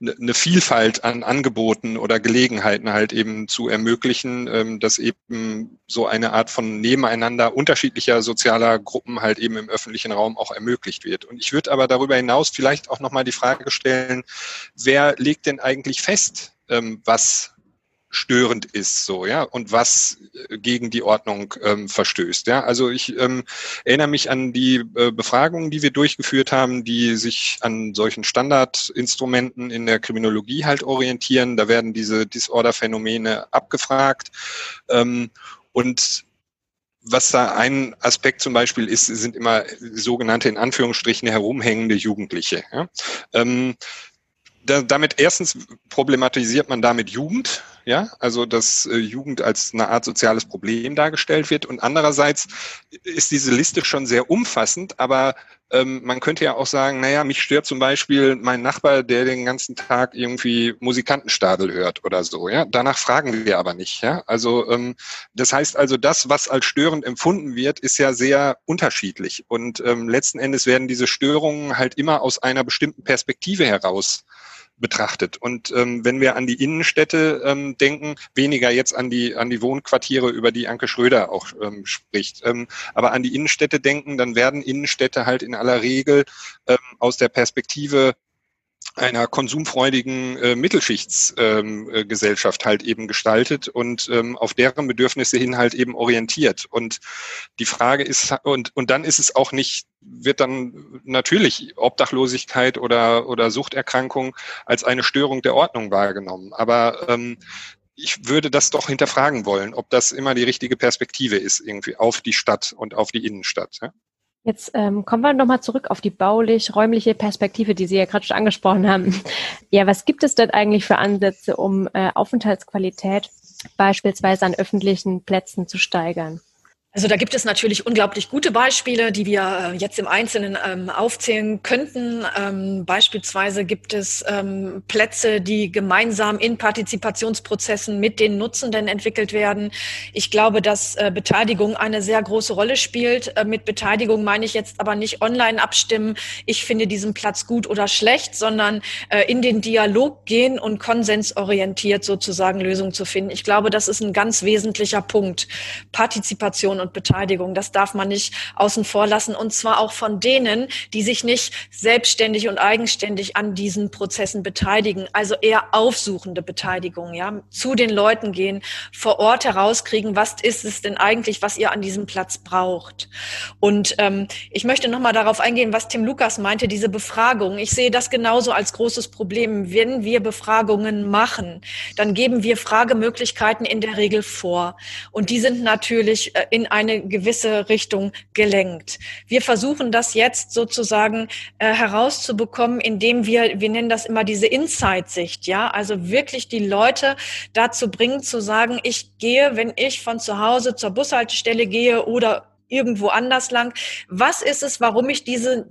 eine ne Vielfalt an Angeboten oder Gelegenheiten halt eben zu ermöglichen, ähm, dass eben so eine Art von Nebeneinander unterschiedlicher sozialer Gruppen halt eben im öffentlichen Raum auch ermöglicht wird. Und ich würde aber darüber hinaus vielleicht auch nochmal die Frage stellen, wer legt denn eigentlich fest, ähm, was störend ist, so ja, und was äh, gegen die Ordnung ähm, verstößt. Ja, also ich ähm, erinnere mich an die äh, Befragungen, die wir durchgeführt haben, die sich an solchen Standardinstrumenten in der Kriminologie halt orientieren. Da werden diese Disorder-Phänomene abgefragt ähm, und was da ein Aspekt zum Beispiel ist, sind immer sogenannte in Anführungsstrichen herumhängende Jugendliche. Ja? Ähm, da, damit erstens problematisiert man damit Jugend, ja, also dass äh, Jugend als eine Art soziales Problem dargestellt wird. Und andererseits ist diese Liste schon sehr umfassend, aber ähm, man könnte ja auch sagen, naja, mich stört zum Beispiel mein Nachbar, der den ganzen Tag irgendwie Musikantenstadel hört oder so, ja. Danach fragen wir aber nicht, ja. Also ähm, das heißt also, das, was als störend empfunden wird, ist ja sehr unterschiedlich. Und ähm, letzten Endes werden diese Störungen halt immer aus einer bestimmten Perspektive heraus betrachtet. Und ähm, wenn wir an die Innenstädte ähm, denken, weniger jetzt an die an die Wohnquartiere, über die Anke Schröder auch ähm, spricht, ähm, aber an die Innenstädte denken, dann werden Innenstädte halt in aller Regel ähm, aus der Perspektive einer konsumfreudigen äh, Mittelschichtsgesellschaft ähm, äh, halt eben gestaltet und ähm, auf deren Bedürfnisse hin halt eben orientiert. Und die Frage ist, und, und dann ist es auch nicht, wird dann natürlich Obdachlosigkeit oder, oder Suchterkrankung als eine Störung der Ordnung wahrgenommen. Aber ähm, ich würde das doch hinterfragen wollen, ob das immer die richtige Perspektive ist, irgendwie auf die Stadt und auf die Innenstadt. Ja? Jetzt ähm, kommen wir nochmal zurück auf die baulich-räumliche Perspektive, die Sie ja gerade schon angesprochen haben. Ja, was gibt es denn eigentlich für Ansätze, um äh, Aufenthaltsqualität beispielsweise an öffentlichen Plätzen zu steigern? Also da gibt es natürlich unglaublich gute Beispiele, die wir äh, jetzt im Einzelnen ähm, aufzählen könnten. Ähm, beispielsweise gibt es ähm, Plätze, die gemeinsam in Partizipationsprozessen mit den Nutzenden entwickelt werden. Ich glaube, dass äh, Beteiligung eine sehr große Rolle spielt. Äh, mit Beteiligung meine ich jetzt aber nicht online abstimmen, ich finde diesen Platz gut oder schlecht, sondern äh, in den Dialog gehen und konsensorientiert sozusagen Lösungen zu finden. Ich glaube, das ist ein ganz wesentlicher Punkt. Partizipation und und Beteiligung. Das darf man nicht außen vor lassen. Und zwar auch von denen, die sich nicht selbstständig und eigenständig an diesen Prozessen beteiligen. Also eher aufsuchende Beteiligung, ja. Zu den Leuten gehen, vor Ort herauskriegen, was ist es denn eigentlich, was ihr an diesem Platz braucht. Und ähm, ich möchte nochmal darauf eingehen, was Tim Lukas meinte, diese Befragung. Ich sehe das genauso als großes Problem. Wenn wir Befragungen machen, dann geben wir Fragemöglichkeiten in der Regel vor. Und die sind natürlich äh, in eine gewisse Richtung gelenkt. Wir versuchen das jetzt sozusagen äh, herauszubekommen, indem wir, wir nennen das immer diese Insight-Sicht, ja, also wirklich die Leute dazu bringen zu sagen, ich gehe, wenn ich von zu Hause zur Bushaltestelle gehe oder irgendwo anders lang, was ist es, warum ich diese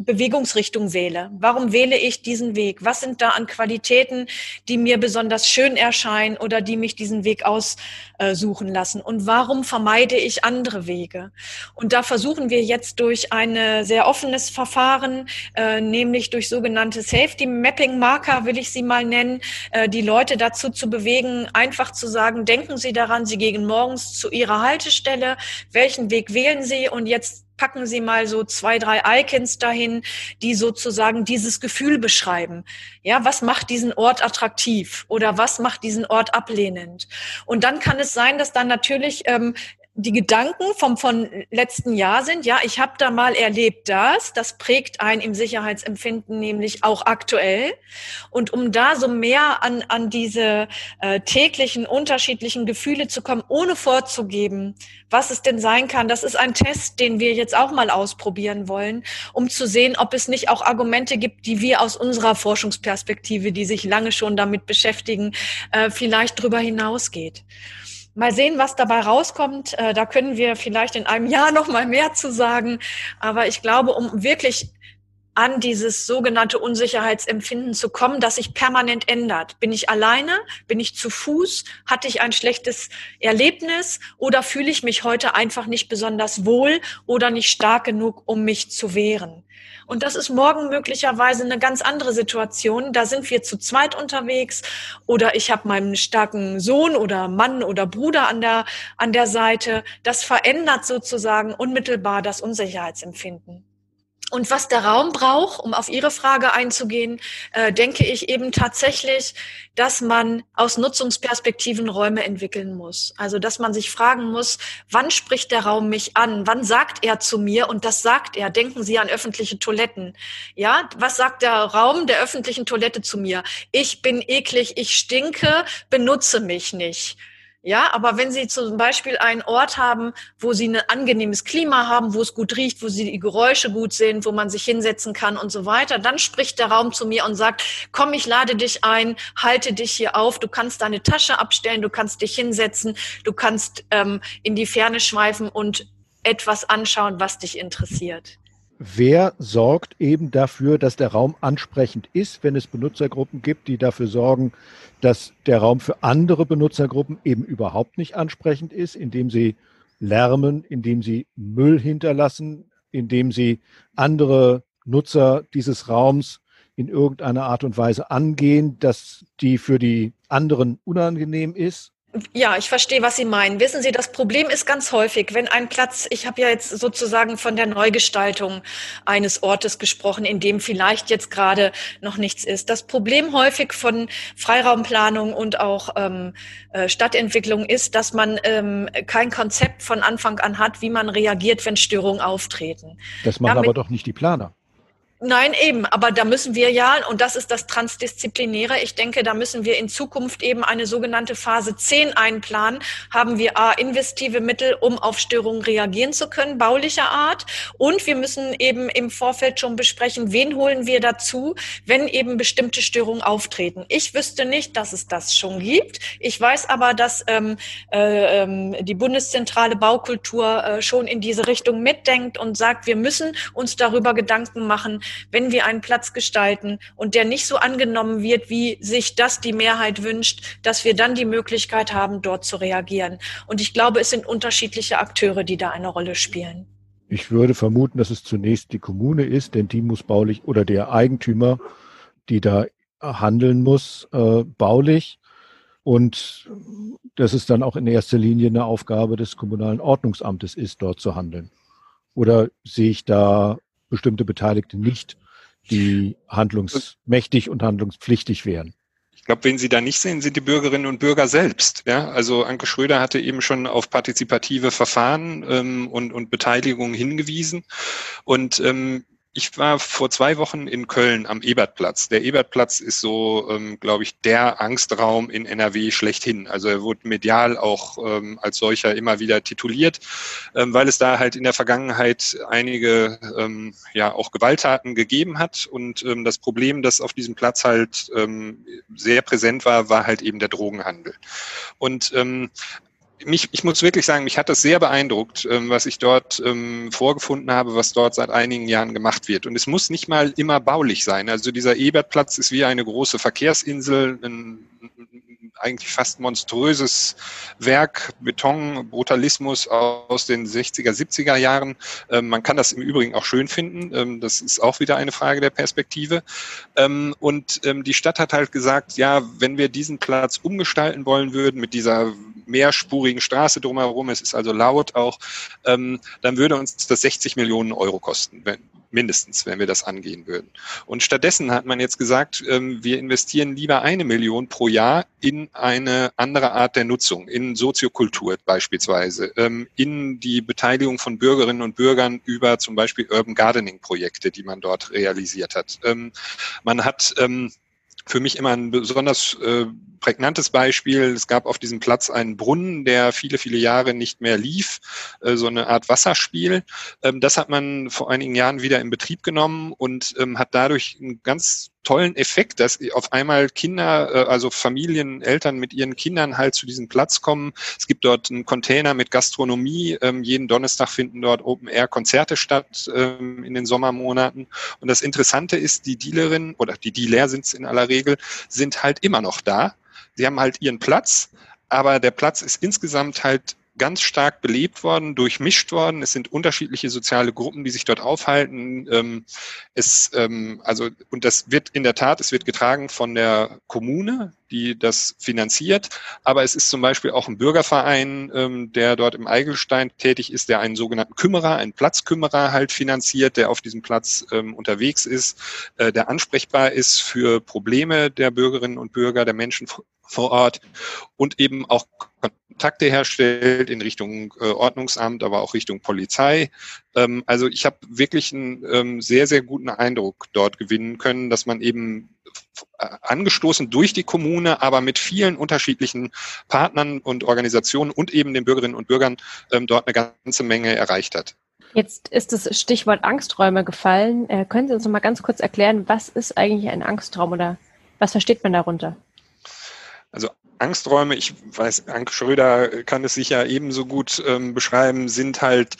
Bewegungsrichtung wähle. Warum wähle ich diesen Weg? Was sind da an Qualitäten, die mir besonders schön erscheinen oder die mich diesen Weg aussuchen lassen? Und warum vermeide ich andere Wege? Und da versuchen wir jetzt durch ein sehr offenes Verfahren, äh, nämlich durch sogenannte Safety Mapping Marker, will ich sie mal nennen, äh, die Leute dazu zu bewegen, einfach zu sagen, denken Sie daran, Sie gehen morgens zu Ihrer Haltestelle, welchen Weg wählen Sie und jetzt packen Sie mal so zwei, drei Icons dahin, die sozusagen dieses Gefühl beschreiben. Ja, was macht diesen Ort attraktiv oder was macht diesen Ort ablehnend? Und dann kann es sein, dass dann natürlich ähm, die Gedanken vom von letzten Jahr sind, ja, ich habe da mal erlebt das, das prägt ein im Sicherheitsempfinden nämlich auch aktuell. Und um da so mehr an, an diese äh, täglichen unterschiedlichen Gefühle zu kommen, ohne vorzugeben, was es denn sein kann, das ist ein Test, den wir jetzt auch mal ausprobieren wollen, um zu sehen, ob es nicht auch Argumente gibt, die wir aus unserer Forschungsperspektive, die sich lange schon damit beschäftigen, äh, vielleicht drüber hinausgeht. Mal sehen, was dabei rauskommt. Äh, da können wir vielleicht in einem Jahr noch mal mehr zu sagen. Aber ich glaube, um wirklich an dieses sogenannte Unsicherheitsempfinden zu kommen, das sich permanent ändert. Bin ich alleine? Bin ich zu Fuß? Hatte ich ein schlechtes Erlebnis? Oder fühle ich mich heute einfach nicht besonders wohl oder nicht stark genug, um mich zu wehren? Und das ist morgen möglicherweise eine ganz andere Situation. Da sind wir zu zweit unterwegs oder ich habe meinen starken Sohn oder Mann oder Bruder an der, an der Seite. Das verändert sozusagen unmittelbar das Unsicherheitsempfinden. Und was der Raum braucht, um auf Ihre Frage einzugehen, äh, denke ich eben tatsächlich, dass man aus Nutzungsperspektiven Räume entwickeln muss. Also dass man sich fragen muss, wann spricht der Raum mich an? Wann sagt er zu mir? Und das sagt er. Denken Sie an öffentliche Toiletten. Ja, was sagt der Raum der öffentlichen Toilette zu mir? Ich bin eklig, ich stinke, benutze mich nicht. Ja, aber wenn Sie zum Beispiel einen Ort haben, wo Sie ein angenehmes Klima haben, wo es gut riecht, wo Sie die Geräusche gut sind, wo man sich hinsetzen kann und so weiter, dann spricht der Raum zu mir und sagt, komm, ich lade dich ein, halte dich hier auf, du kannst deine Tasche abstellen, du kannst dich hinsetzen, du kannst ähm, in die Ferne schweifen und etwas anschauen, was dich interessiert. Wer sorgt eben dafür, dass der Raum ansprechend ist, wenn es Benutzergruppen gibt, die dafür sorgen, dass der Raum für andere Benutzergruppen eben überhaupt nicht ansprechend ist, indem sie lärmen, indem sie Müll hinterlassen, indem sie andere Nutzer dieses Raums in irgendeiner Art und Weise angehen, dass die für die anderen unangenehm ist. Ja, ich verstehe, was Sie meinen. Wissen Sie, das Problem ist ganz häufig, wenn ein Platz, ich habe ja jetzt sozusagen von der Neugestaltung eines Ortes gesprochen, in dem vielleicht jetzt gerade noch nichts ist. Das Problem häufig von Freiraumplanung und auch ähm, äh, Stadtentwicklung ist, dass man ähm, kein Konzept von Anfang an hat, wie man reagiert, wenn Störungen auftreten. Das machen Damit, aber doch nicht die Planer. Nein, eben, aber da müssen wir ja, und das ist das Transdisziplinäre, ich denke, da müssen wir in Zukunft eben eine sogenannte Phase 10 einplanen. Haben wir A, investive Mittel, um auf Störungen reagieren zu können, baulicher Art. Und wir müssen eben im Vorfeld schon besprechen, wen holen wir dazu, wenn eben bestimmte Störungen auftreten. Ich wüsste nicht, dass es das schon gibt. Ich weiß aber, dass ähm, äh, ähm, die Bundeszentrale Baukultur äh, schon in diese Richtung mitdenkt und sagt, wir müssen uns darüber Gedanken machen, wenn wir einen Platz gestalten und der nicht so angenommen wird, wie sich das die Mehrheit wünscht, dass wir dann die Möglichkeit haben, dort zu reagieren. Und ich glaube, es sind unterschiedliche Akteure, die da eine Rolle spielen. Ich würde vermuten, dass es zunächst die Kommune ist, denn die muss baulich oder der Eigentümer, die da handeln muss, äh, baulich. Und dass es dann auch in erster Linie eine Aufgabe des kommunalen Ordnungsamtes ist, dort zu handeln. Oder sehe ich da bestimmte Beteiligte nicht, die handlungsmächtig und handlungspflichtig wären. Ich glaube, wen Sie da nicht sehen, sind die Bürgerinnen und Bürger selbst. Ja, also Anke Schröder hatte eben schon auf partizipative Verfahren ähm, und, und Beteiligung hingewiesen. Und ähm, ich war vor zwei Wochen in Köln am Ebertplatz. Der Ebertplatz ist so, ähm, glaube ich, der Angstraum in NRW schlechthin. Also er wurde medial auch ähm, als solcher immer wieder tituliert, ähm, weil es da halt in der Vergangenheit einige ähm, ja auch Gewalttaten gegeben hat. Und ähm, das Problem, das auf diesem Platz halt ähm, sehr präsent war, war halt eben der Drogenhandel. Und mich, ich muss wirklich sagen, mich hat das sehr beeindruckt, ähm, was ich dort ähm, vorgefunden habe, was dort seit einigen Jahren gemacht wird. Und es muss nicht mal immer baulich sein. Also dieser Ebertplatz ist wie eine große Verkehrsinsel, ein, eigentlich fast monströses Werk, Beton, Brutalismus aus den 60er, 70er Jahren. Ähm, man kann das im Übrigen auch schön finden. Das ist auch wieder eine Frage der Perspektive. Und die Stadt hat halt gesagt, ja, wenn wir diesen Platz umgestalten wollen würden mit dieser mehrspurigen Straße drumherum, es ist also laut auch, ähm, dann würde uns das 60 Millionen Euro kosten, wenn, mindestens, wenn wir das angehen würden. Und stattdessen hat man jetzt gesagt, ähm, wir investieren lieber eine Million pro Jahr in eine andere Art der Nutzung, in Soziokultur beispielsweise, ähm, in die Beteiligung von Bürgerinnen und Bürgern über zum Beispiel Urban Gardening Projekte, die man dort realisiert hat. Ähm, man hat für mich immer ein besonders äh, prägnantes Beispiel. Es gab auf diesem Platz einen Brunnen, der viele, viele Jahre nicht mehr lief, äh, so eine Art Wasserspiel. Ähm, das hat man vor einigen Jahren wieder in Betrieb genommen und ähm, hat dadurch einen ganz tollen Effekt, dass auf einmal Kinder, äh, also Familien, Eltern mit ihren Kindern halt zu diesem Platz kommen. Es gibt dort einen Container mit Gastronomie. Ähm, jeden Donnerstag finden dort Open-Air-Konzerte statt in den Sommermonaten. Und das Interessante ist, die Dealerinnen oder die Dealer sind es in aller Regel, sind halt immer noch da. Sie haben halt ihren Platz, aber der Platz ist insgesamt halt ganz stark belebt worden, durchmischt worden. Es sind unterschiedliche soziale Gruppen, die sich dort aufhalten. Ähm, es, ähm, also, und das wird in der Tat, es wird getragen von der Kommune, die das finanziert. Aber es ist zum Beispiel auch ein Bürgerverein, ähm, der dort im Eigelstein tätig ist, der einen sogenannten Kümmerer, einen Platzkümmerer halt finanziert, der auf diesem Platz ähm, unterwegs ist, äh, der ansprechbar ist für Probleme der Bürgerinnen und Bürger, der Menschen vor Ort und eben auch Kontakte herstellt in Richtung äh, Ordnungsamt, aber auch Richtung Polizei. Ähm, also ich habe wirklich einen ähm, sehr, sehr guten Eindruck dort gewinnen können, dass man eben äh, angestoßen durch die Kommune, aber mit vielen unterschiedlichen Partnern und Organisationen und eben den Bürgerinnen und Bürgern ähm, dort eine ganze Menge erreicht hat. Jetzt ist das Stichwort Angsträume gefallen. Äh, können Sie uns noch mal ganz kurz erklären, was ist eigentlich ein Angstraum oder was versteht man darunter? Also Angsträume, ich weiß, Anke Schröder kann es sicher ebenso gut ähm, beschreiben, sind halt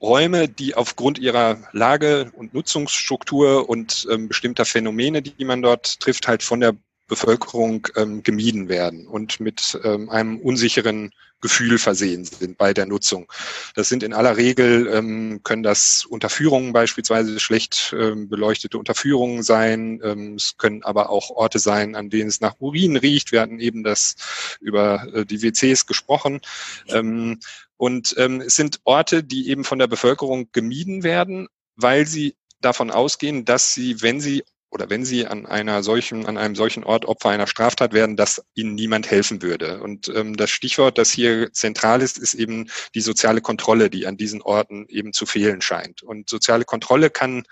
Räume, die aufgrund ihrer Lage und Nutzungsstruktur und ähm, bestimmter Phänomene, die man dort trifft, halt von der Bevölkerung ähm, gemieden werden und mit ähm, einem unsicheren Gefühl versehen sind bei der Nutzung. Das sind in aller Regel, ähm, können das Unterführungen beispielsweise schlecht ähm, beleuchtete Unterführungen sein. Ähm, es können aber auch Orte sein, an denen es nach Urin riecht. Wir hatten eben das über äh, die WCs gesprochen. Ähm, und ähm, es sind Orte, die eben von der Bevölkerung gemieden werden, weil sie davon ausgehen, dass sie, wenn sie oder wenn sie an einer solchen, an einem solchen Ort Opfer einer Straftat werden, dass ihnen niemand helfen würde. Und ähm, das Stichwort, das hier zentral ist, ist eben die soziale Kontrolle, die an diesen Orten eben zu fehlen scheint. Und soziale Kontrolle kann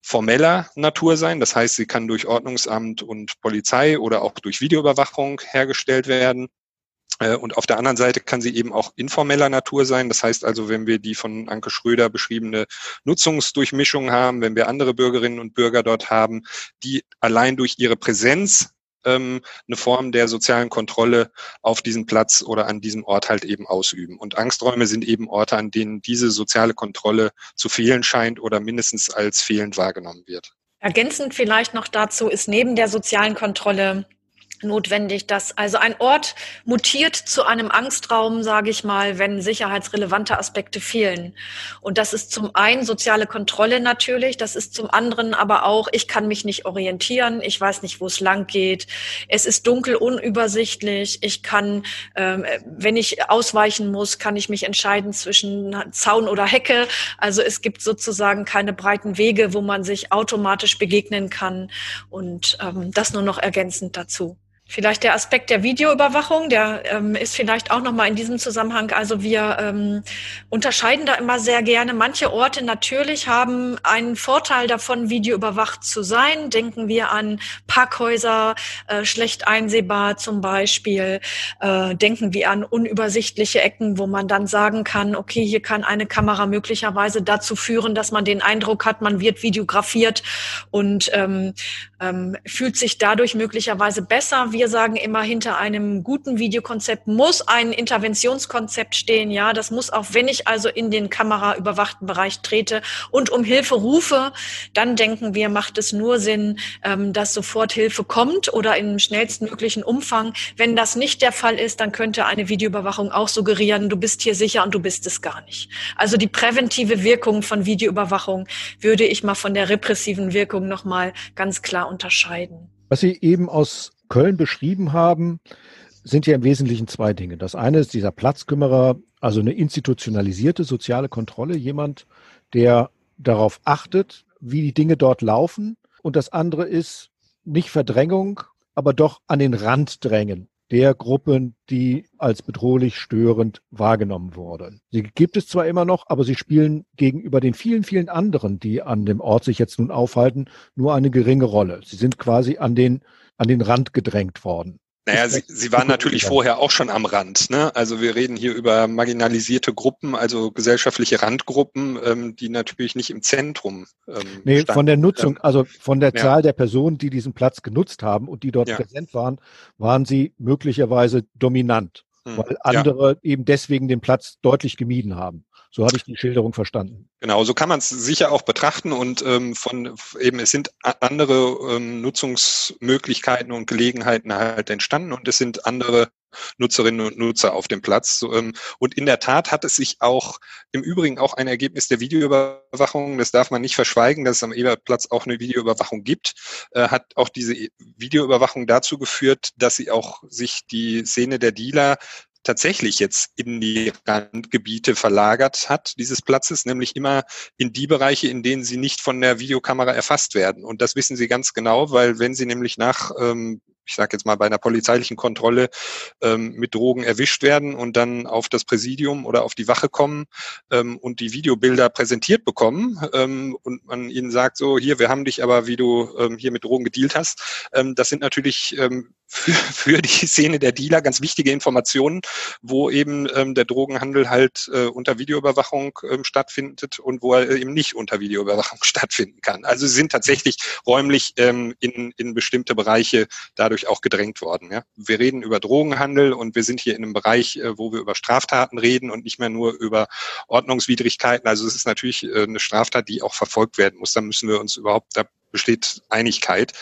formeller Natur sein. Das heißt, sie kann durch Ordnungsamt und Polizei oder auch durch Videoüberwachung hergestellt werden. Äh, und auf der anderen Seite kann sie eben auch informeller Natur sein. Das heißt also, wenn wir die von Anke Schröder beschriebene Nutzungsdurchmischung haben, wenn wir andere Bürgerinnen und Bürger dort haben, die allein durch ihre Präsenz ähm, eine Form der sozialen Kontrolle auf diesem Platz oder an diesem Ort halt eben ausüben. Und Angsträume sind eben Orte, an denen diese soziale Kontrolle zu fehlen scheint oder mindestens als fehlend wahrgenommen wird. Ergänzend vielleicht noch dazu ist neben der sozialen Kontrolle notwendig, dass also ein Ort mutiert zu einem Angstraum, sage ich mal, wenn sicherheitsrelevante Aspekte fehlen. Und das ist zum einen soziale Kontrolle natürlich, das ist zum anderen aber auch, ich kann mich nicht orientieren, ich weiß nicht, wo es lang geht, es ist dunkel, unübersichtlich, ich kann, ähm, wenn ich ausweichen muss, kann ich mich entscheiden zwischen Zaun oder Hecke. Also es gibt sozusagen keine breiten Wege, wo man sich automatisch begegnen kann. Und ähm, das nur noch ergänzend dazu. Vielleicht der Aspekt der Videoüberwachung, der ähm, ist vielleicht auch nochmal in diesem Zusammenhang. Also wir ähm, unterscheiden da immer sehr gerne. Manche Orte natürlich haben einen Vorteil davon, videoüberwacht zu sein. Denken wir an Parkhäuser, äh, schlecht einsehbar zum Beispiel. Äh, denken wir an unübersichtliche Ecken, wo man dann sagen kann, okay, hier kann eine Kamera möglicherweise dazu führen, dass man den Eindruck hat, man wird videografiert und ähm, ähm, fühlt sich dadurch möglicherweise besser. Wir sagen immer, hinter einem guten Videokonzept muss ein Interventionskonzept stehen. Ja, das muss auch, wenn ich also in den kameraüberwachten Bereich trete und um Hilfe rufe, dann denken wir, macht es nur Sinn, ähm, dass sofort Hilfe kommt oder im schnellstmöglichen Umfang. Wenn das nicht der Fall ist, dann könnte eine Videoüberwachung auch suggerieren, du bist hier sicher und du bist es gar nicht. Also die präventive Wirkung von Videoüberwachung würde ich mal von der repressiven Wirkung nochmal ganz klar unterscheiden. Was Sie eben aus Köln beschrieben haben, sind ja im Wesentlichen zwei Dinge. Das eine ist dieser Platzkümmerer, also eine institutionalisierte soziale Kontrolle, jemand, der darauf achtet, wie die Dinge dort laufen. Und das andere ist nicht Verdrängung, aber doch an den Rand drängen der Gruppen, die als bedrohlich störend wahrgenommen wurden. Sie gibt es zwar immer noch, aber sie spielen gegenüber den vielen, vielen anderen, die an dem Ort sich jetzt nun aufhalten, nur eine geringe Rolle. Sie sind quasi an den, an den Rand gedrängt worden. Naja, sie, sie waren natürlich vorher auch schon am Rand. Ne? Also wir reden hier über marginalisierte Gruppen, also gesellschaftliche Randgruppen, ähm, die natürlich nicht im Zentrum. Ähm, nee, standen. von der Nutzung, ähm, also von der ja. Zahl der Personen, die diesen Platz genutzt haben und die dort ja. präsent waren, waren sie möglicherweise dominant. Weil andere ja. eben deswegen den Platz deutlich gemieden haben. So habe ich die Schilderung verstanden. Genau, so kann man es sicher auch betrachten und ähm, von eben es sind andere ähm, Nutzungsmöglichkeiten und Gelegenheiten halt entstanden und es sind andere Nutzerinnen und Nutzer auf dem Platz. Ähm, und in der Tat hat es sich auch im Übrigen auch ein Ergebnis der Videoüberwachung, das darf man nicht verschweigen, dass es am Ebertplatz auch eine Videoüberwachung gibt, äh, hat auch diese Videoüberwachung dazu geführt, dass sie auch sich die Szene der Dealer tatsächlich jetzt in die Randgebiete verlagert hat, dieses Platzes, nämlich immer in die Bereiche, in denen sie nicht von der Videokamera erfasst werden. Und das wissen sie ganz genau, weil wenn sie nämlich nach ähm, ich sage jetzt mal bei einer polizeilichen Kontrolle ähm, mit Drogen erwischt werden und dann auf das Präsidium oder auf die Wache kommen ähm, und die Videobilder präsentiert bekommen ähm, und man ihnen sagt so, hier, wir haben dich aber, wie du ähm, hier mit Drogen gedealt hast. Ähm, das sind natürlich ähm, für, für die Szene der Dealer ganz wichtige Informationen, wo eben ähm, der Drogenhandel halt äh, unter Videoüberwachung ähm, stattfindet und wo er eben nicht unter Videoüberwachung stattfinden kann. Also sind tatsächlich räumlich ähm, in, in bestimmte Bereiche dadurch auch gedrängt worden. Ja? Wir reden über Drogenhandel und wir sind hier in einem Bereich, äh, wo wir über Straftaten reden und nicht mehr nur über Ordnungswidrigkeiten. Also es ist natürlich äh, eine Straftat, die auch verfolgt werden muss. Da müssen wir uns überhaupt, da besteht Einigkeit.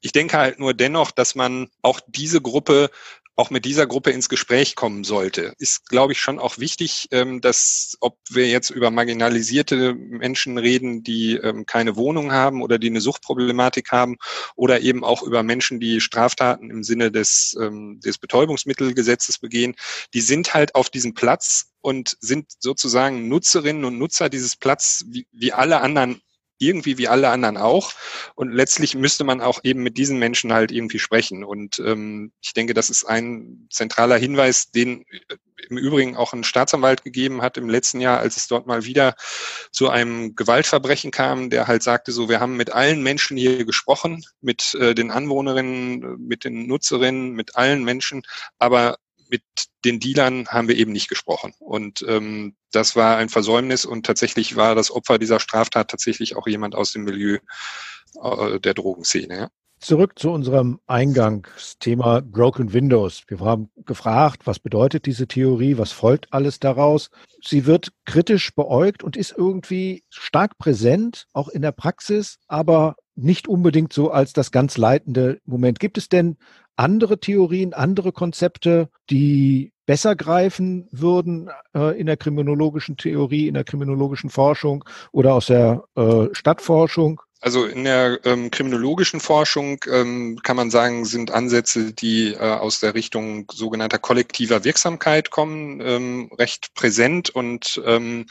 Ich denke halt nur dennoch, dass man auch diese Gruppe auch mit dieser Gruppe ins Gespräch kommen sollte. Ist, glaube ich, schon auch wichtig, ähm, dass, ob wir jetzt über marginalisierte Menschen reden, die ähm, keine Wohnung haben oder die eine Suchtproblematik haben, oder eben auch über Menschen, die Straftaten im Sinne des, ähm, des Betäubungsmittelgesetzes begehen, die sind halt auf diesem Platz und sind sozusagen Nutzerinnen und Nutzer dieses Platz wie, wie alle anderen irgendwie wie alle anderen auch. Und letztlich müsste man auch eben mit diesen Menschen halt irgendwie sprechen. Und ähm, ich denke, das ist ein zentraler Hinweis, den äh, im Übrigen auch ein Staatsanwalt gegeben hat im letzten Jahr, als es dort mal wieder zu einem Gewaltverbrechen kam, der halt sagte, so, wir haben mit allen Menschen hier gesprochen, mit äh, den Anwohnerinnen, mit den Nutzerinnen, mit allen Menschen, aber mit den Dealern haben wir eben nicht gesprochen. Und ähm, das war ein Versäumnis und tatsächlich war das Opfer dieser Straftat tatsächlich auch jemand aus dem Milieu äh, der Drogenszene. Ja. Zurück zu unserem Eingangsthema Broken Windows. Wir haben gefragt, was bedeutet diese Theorie, was folgt alles daraus. Sie wird kritisch beäugt und ist irgendwie stark präsent, auch in der Praxis, aber nicht unbedingt so als das ganz leitende Moment. Gibt es denn andere Theorien, andere Konzepte, die besser greifen würden äh, in der kriminologischen Theorie, in der kriminologischen Forschung oder aus der äh, Stadtforschung? Also in der ähm, kriminologischen Forschung ähm, kann man sagen, sind Ansätze, die äh, aus der Richtung sogenannter kollektiver Wirksamkeit kommen, ähm, recht präsent und ähm,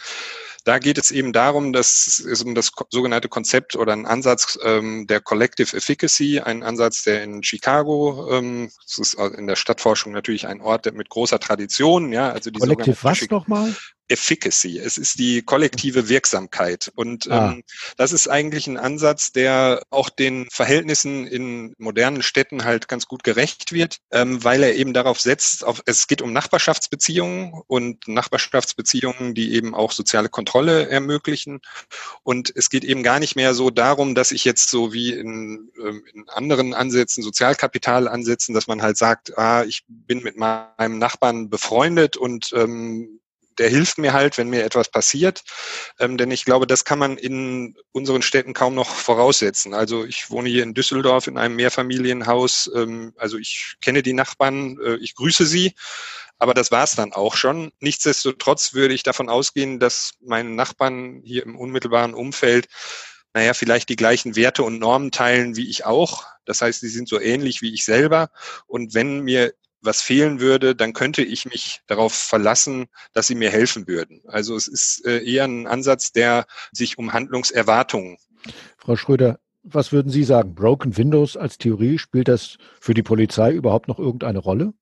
da geht es eben darum, dass es um das sogenannte Konzept oder ein Ansatz ähm, der Collective Efficacy, ein Ansatz, der in Chicago, ähm, das ist in der Stadtforschung natürlich ein Ort mit großer Tradition, ja, also die Collective was nochmal? Efficacy, es ist die kollektive Wirksamkeit. Und ah. ähm, das ist eigentlich ein Ansatz, der auch den Verhältnissen in modernen Städten halt ganz gut gerecht wird, ähm, weil er eben darauf setzt, auf, es geht um Nachbarschaftsbeziehungen und Nachbarschaftsbeziehungen, die eben auch soziale Kontrolle ermöglichen. Und es geht eben gar nicht mehr so darum, dass ich jetzt so wie in, ähm, in anderen Ansätzen, Sozialkapital ansetzen, dass man halt sagt, ah, ich bin mit meinem Nachbarn befreundet und ähm, der hilft mir halt, wenn mir etwas passiert. Ähm, denn ich glaube, das kann man in unseren Städten kaum noch voraussetzen. Also ich wohne hier in Düsseldorf in einem Mehrfamilienhaus. Ähm, also ich kenne die Nachbarn, äh, ich grüße sie. Aber das war es dann auch schon. Nichtsdestotrotz würde ich davon ausgehen, dass meine Nachbarn hier im unmittelbaren Umfeld naja, vielleicht die gleichen Werte und Normen teilen wie ich auch. Das heißt, sie sind so ähnlich wie ich selber. Und wenn mir was fehlen würde, dann könnte ich mich darauf verlassen, dass sie mir helfen würden. Also es ist äh, eher ein Ansatz, der sich um Handlungserwartungen. Frau Schröder, was würden Sie sagen? Broken Windows als Theorie, spielt das für die Polizei überhaupt noch irgendeine Rolle?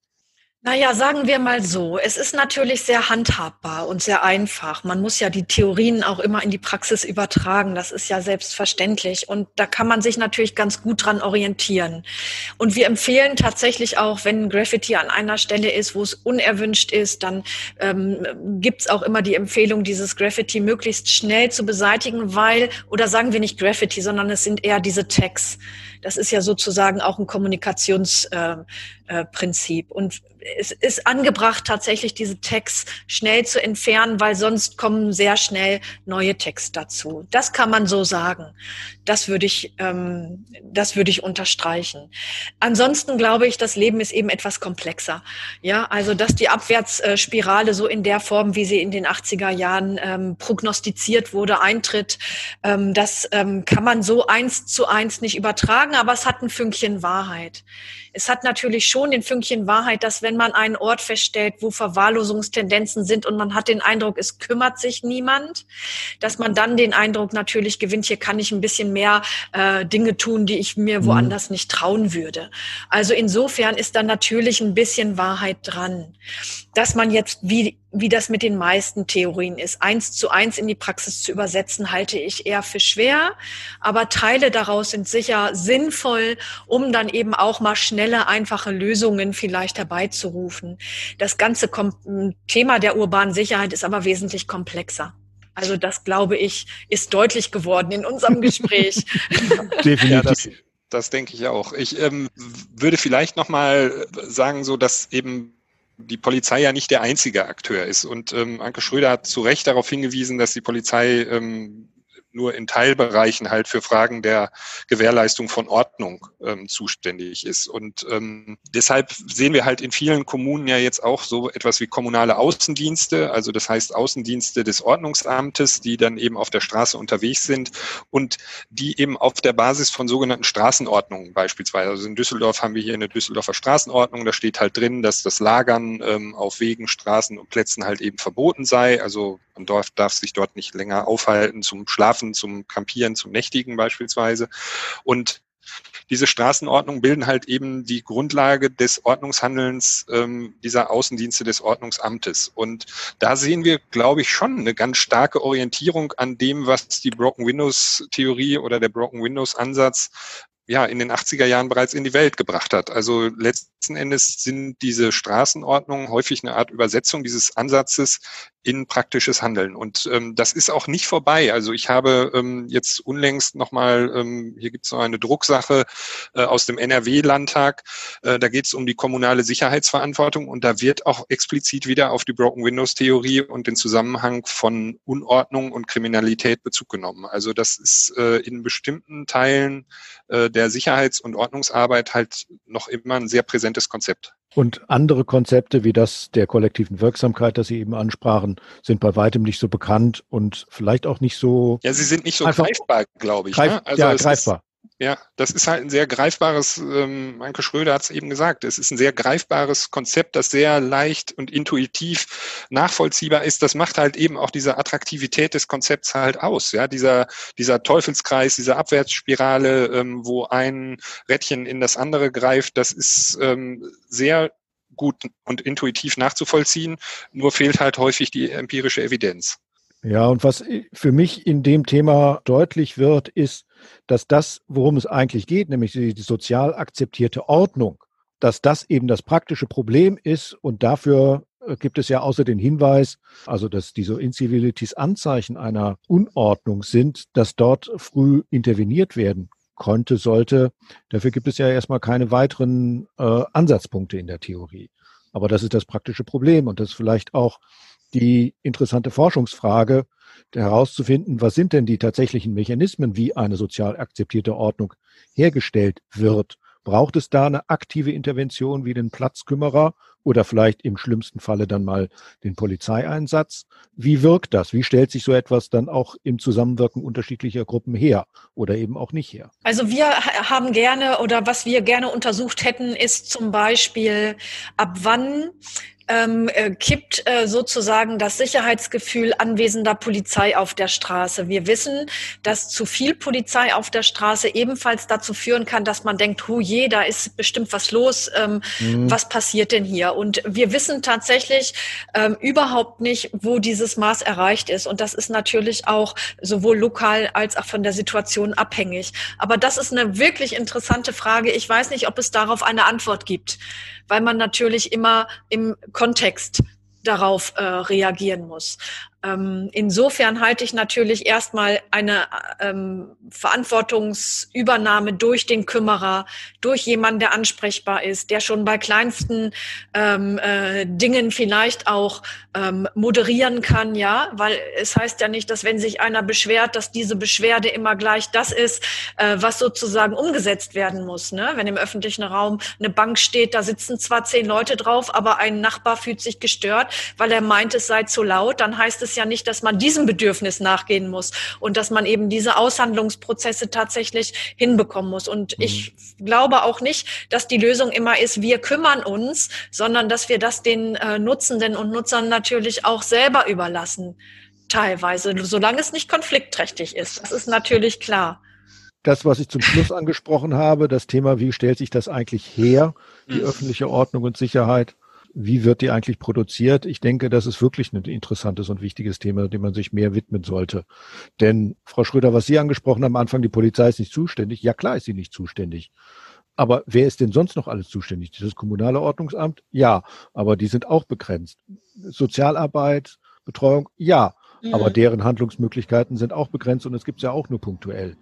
Naja, sagen wir mal so. Es ist natürlich sehr handhabbar und sehr einfach. Man muss ja die Theorien auch immer in die Praxis übertragen. Das ist ja selbstverständlich. Und da kann man sich natürlich ganz gut dran orientieren. Und wir empfehlen tatsächlich auch, wenn Graffiti an einer Stelle ist, wo es unerwünscht ist, dann ähm, gibt's auch immer die Empfehlung, dieses Graffiti möglichst schnell zu beseitigen, weil, oder sagen wir nicht Graffiti, sondern es sind eher diese Tags. Das ist ja sozusagen auch ein Kommunikationsprinzip. Äh, äh, und es ist angebracht, tatsächlich diese Tags schnell zu entfernen, weil sonst kommen sehr schnell neue Tags dazu. Das kann man so sagen. Das würde ich, ähm, das würde ich unterstreichen. Ansonsten glaube ich, das Leben ist eben etwas komplexer. Ja, also dass die Abwärtsspirale so in der Form, wie sie in den 80er Jahren ähm, prognostiziert wurde, eintritt, ähm, das ähm, kann man so eins zu eins nicht übertragen aber es hat ein Fünkchen Wahrheit. Es hat natürlich schon den Fünkchen Wahrheit, dass wenn man einen Ort feststellt, wo Verwahrlosungstendenzen sind und man hat den Eindruck, es kümmert sich niemand, dass man dann den Eindruck natürlich gewinnt, hier kann ich ein bisschen mehr äh, Dinge tun, die ich mir mhm. woanders nicht trauen würde. Also insofern ist da natürlich ein bisschen Wahrheit dran. Dass man jetzt, wie wie das mit den meisten Theorien ist. Eins zu eins in die Praxis zu übersetzen, halte ich eher für schwer. Aber Teile daraus sind sicher sinnvoll, um dann eben auch mal schnelle, einfache Lösungen vielleicht herbeizurufen. Das ganze Thema der urbanen Sicherheit ist aber wesentlich komplexer. Also das, glaube ich, ist deutlich geworden in unserem Gespräch. Definitiv. Ja, das, das denke ich auch. Ich ähm, würde vielleicht noch mal sagen, so dass eben die Polizei ja nicht der einzige Akteur ist. Und ähm, Anke Schröder hat zu Recht darauf hingewiesen, dass die Polizei ähm, nur in Teilbereichen halt für Fragen der Gewährleistung von Ordnung ähm, zuständig ist. Und ähm, deshalb sehen wir halt in vielen Kommunen ja jetzt auch so etwas wie kommunale Außendienste, also das heißt Außendienste des Ordnungsamtes, die dann eben auf der Straße unterwegs sind und die eben auf der Basis von sogenannten Straßenordnungen beispielsweise. Also in Düsseldorf haben wir hier eine Düsseldorfer Straßenordnung, da steht halt drin, dass das Lagern ähm, auf Wegen, Straßen und Plätzen halt eben verboten sei. Also man darf, darf sich dort nicht länger aufhalten zum Schlafen, zum Campieren, zum Nächtigen beispielsweise. Und diese Straßenordnungen bilden halt eben die Grundlage des Ordnungshandelns ähm, dieser Außendienste des Ordnungsamtes. Und da sehen wir, glaube ich, schon eine ganz starke Orientierung an dem, was die Broken Windows Theorie oder der Broken Windows Ansatz ja, in den 80er Jahren bereits in die Welt gebracht hat. Also letzten Endes sind diese Straßenordnungen häufig eine Art Übersetzung dieses Ansatzes in praktisches Handeln. Und ähm, das ist auch nicht vorbei. Also ich habe ähm, jetzt unlängst nochmal, ähm, hier gibt es noch eine Drucksache äh, aus dem NRW-Landtag, äh, da geht es um die kommunale Sicherheitsverantwortung und da wird auch explizit wieder auf die Broken Windows-Theorie und den Zusammenhang von Unordnung und Kriminalität Bezug genommen. Also das ist äh, in bestimmten Teilen äh, der Sicherheits- und Ordnungsarbeit halt noch immer ein sehr präsentes Konzept. Und andere Konzepte wie das der kollektiven Wirksamkeit, das Sie eben ansprachen, sind bei weitem nicht so bekannt und vielleicht auch nicht so. Ja, sie sind nicht so greifbar, glaube ich. Greif, ne? also ja, greifbar. Ja, das ist halt ein sehr greifbares, ähm, Anke Schröder hat es eben gesagt, es ist ein sehr greifbares Konzept, das sehr leicht und intuitiv nachvollziehbar ist. Das macht halt eben auch diese Attraktivität des Konzepts halt aus. Ja, dieser, dieser Teufelskreis, diese Abwärtsspirale, ähm, wo ein Rädchen in das andere greift, das ist ähm, sehr gut und intuitiv nachzuvollziehen, nur fehlt halt häufig die empirische Evidenz. Ja, und was für mich in dem Thema deutlich wird, ist, dass das, worum es eigentlich geht, nämlich die, sozial akzeptierte Ordnung, dass das eben das praktische Problem ist und dafür äh, gibt es ja außer den Hinweis, also dass diese Incivilities Anzeichen einer Unordnung sind, dass dort früh interveniert werden konnte, sollte. Dafür gibt es ja erstmal keine weiteren äh, Ansatzpunkte in der Theorie. Aber das ist das praktische Problem und das ist vielleicht auch die interessante Forschungsfrage, herauszufinden, was sind denn die tatsächlichen Mechanismen, wie eine sozial akzeptierte Ordnung hergestellt wird. Braucht es da eine aktive Intervention wie den Platzkümmerer oder vielleicht im schlimmsten Falle dann mal den Polizeieinsatz? Wie wirkt das? Wie stellt sich so etwas dann auch im Zusammenwirken unterschiedlicher Gruppen her oder eben auch nicht her? Also wir haben gerne oder was wir gerne untersucht hätten, ist zum Beispiel, ab wann ähm, äh, kippt äh, sozusagen das Sicherheitsgefühl anwesender Polizei auf der Straße. Wir wissen, dass zu viel Polizei auf der Straße ebenfalls dazu führen kann, dass man denkt, hu je, da ist bestimmt was los, ähm, mhm. was passiert denn hier? Und wir wissen tatsächlich ähm, überhaupt nicht, wo dieses Maß erreicht ist. Und das ist natürlich auch sowohl lokal als auch von der Situation abhängig. Aber das ist eine wirklich interessante Frage. Ich weiß nicht, ob es darauf eine Antwort gibt weil man natürlich immer im Kontext darauf äh, reagieren muss. Ähm, insofern halte ich natürlich erstmal eine ähm, Verantwortungsübernahme durch den Kümmerer, durch jemanden, der ansprechbar ist, der schon bei kleinsten ähm, äh, Dingen vielleicht auch ähm, moderieren kann, ja, weil es heißt ja nicht, dass wenn sich einer beschwert, dass diese Beschwerde immer gleich das ist, äh, was sozusagen umgesetzt werden muss. Ne? Wenn im öffentlichen Raum eine Bank steht, da sitzen zwar zehn Leute drauf, aber ein Nachbar fühlt sich gestört, weil er meint, es sei zu laut, dann heißt es ja nicht, dass man diesem Bedürfnis nachgehen muss und dass man eben diese Aushandlungsprozesse tatsächlich hinbekommen muss. Und mhm. ich glaube auch nicht, dass die Lösung immer ist, wir kümmern uns, sondern dass wir das den äh, Nutzenden und Nutzern natürlich auch selber überlassen. Teilweise, solange es nicht konfliktträchtig ist. Das ist natürlich klar das, was ich zum Schluss angesprochen habe, das Thema, wie stellt sich das eigentlich her, die mhm. öffentliche Ordnung und Sicherheit, wie wird die eigentlich produziert? Ich denke, das ist wirklich ein interessantes und wichtiges Thema, dem man sich mehr widmen sollte. Denn, Frau Schröder, was Sie angesprochen haben am Anfang, die Polizei ist nicht zuständig. Ja, klar ist sie nicht zuständig. Aber wer ist denn sonst noch alles zuständig? Dieses kommunale Ordnungsamt? Ja, aber die sind auch begrenzt. Sozialarbeit, Betreuung? Ja, mhm. aber deren Handlungsmöglichkeiten sind auch begrenzt und es gibt es ja auch nur punktuell.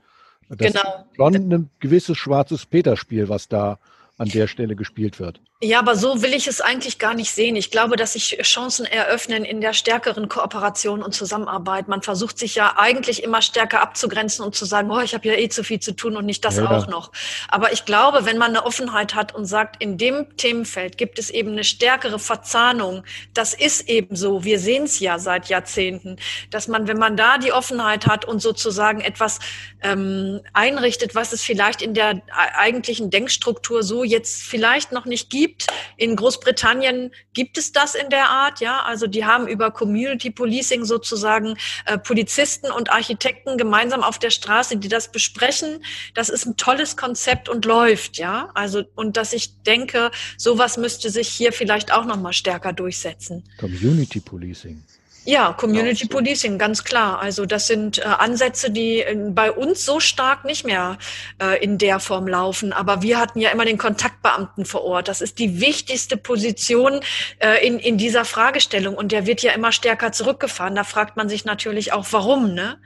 Das genau. ist schon ein gewisses schwarzes Peterspiel, was da an der Stelle gespielt wird. Ja, aber so will ich es eigentlich gar nicht sehen. Ich glaube, dass sich Chancen eröffnen in der stärkeren Kooperation und Zusammenarbeit. Man versucht sich ja eigentlich immer stärker abzugrenzen und zu sagen, oh, ich habe ja eh zu viel zu tun und nicht das ja. auch noch. Aber ich glaube, wenn man eine Offenheit hat und sagt, in dem Themenfeld gibt es eben eine stärkere Verzahnung, das ist eben so. Wir sehen es ja seit Jahrzehnten, dass man, wenn man da die Offenheit hat und sozusagen etwas ähm, einrichtet, was es vielleicht in der eigentlichen Denkstruktur so jetzt vielleicht noch nicht gibt, gibt. In Großbritannien gibt es das in der Art, ja. Also die haben über Community Policing sozusagen äh, Polizisten und Architekten gemeinsam auf der Straße, die das besprechen. Das ist ein tolles Konzept und läuft, ja. Also und dass ich denke, sowas müsste sich hier vielleicht auch noch mal stärker durchsetzen. Community Policing. Ja, Community genau. Policing, ganz klar. Also das sind äh, Ansätze, die äh, bei uns so stark nicht mehr äh, in der Form laufen. Aber wir hatten ja immer den Kontaktbeamten vor Ort. Das ist die wichtigste Position äh, in, in dieser Fragestellung. Und der wird ja immer stärker zurückgefahren. Da fragt man sich natürlich auch, warum. Ne?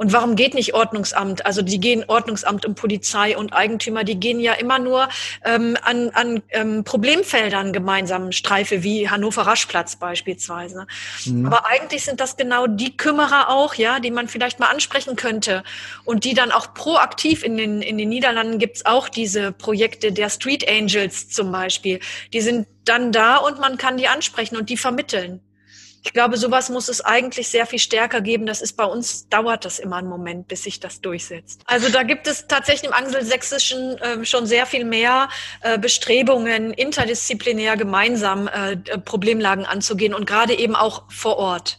Und warum geht nicht Ordnungsamt? Also die gehen Ordnungsamt und Polizei und Eigentümer, die gehen ja immer nur ähm, an, an ähm, Problemfeldern gemeinsam Streife, wie Hannover Raschplatz beispielsweise. Mhm. Aber eigentlich sind das genau die Kümmerer auch, ja, die man vielleicht mal ansprechen könnte und die dann auch proaktiv in den, in den Niederlanden gibt's auch diese Projekte der Street Angels zum Beispiel. Die sind dann da und man kann die ansprechen und die vermitteln. Ich glaube, sowas muss es eigentlich sehr viel stärker geben. Das ist bei uns, dauert das immer einen Moment, bis sich das durchsetzt. Also da gibt es tatsächlich im Angelsächsischen äh, schon sehr viel mehr äh, Bestrebungen, interdisziplinär gemeinsam äh, Problemlagen anzugehen und gerade eben auch vor Ort.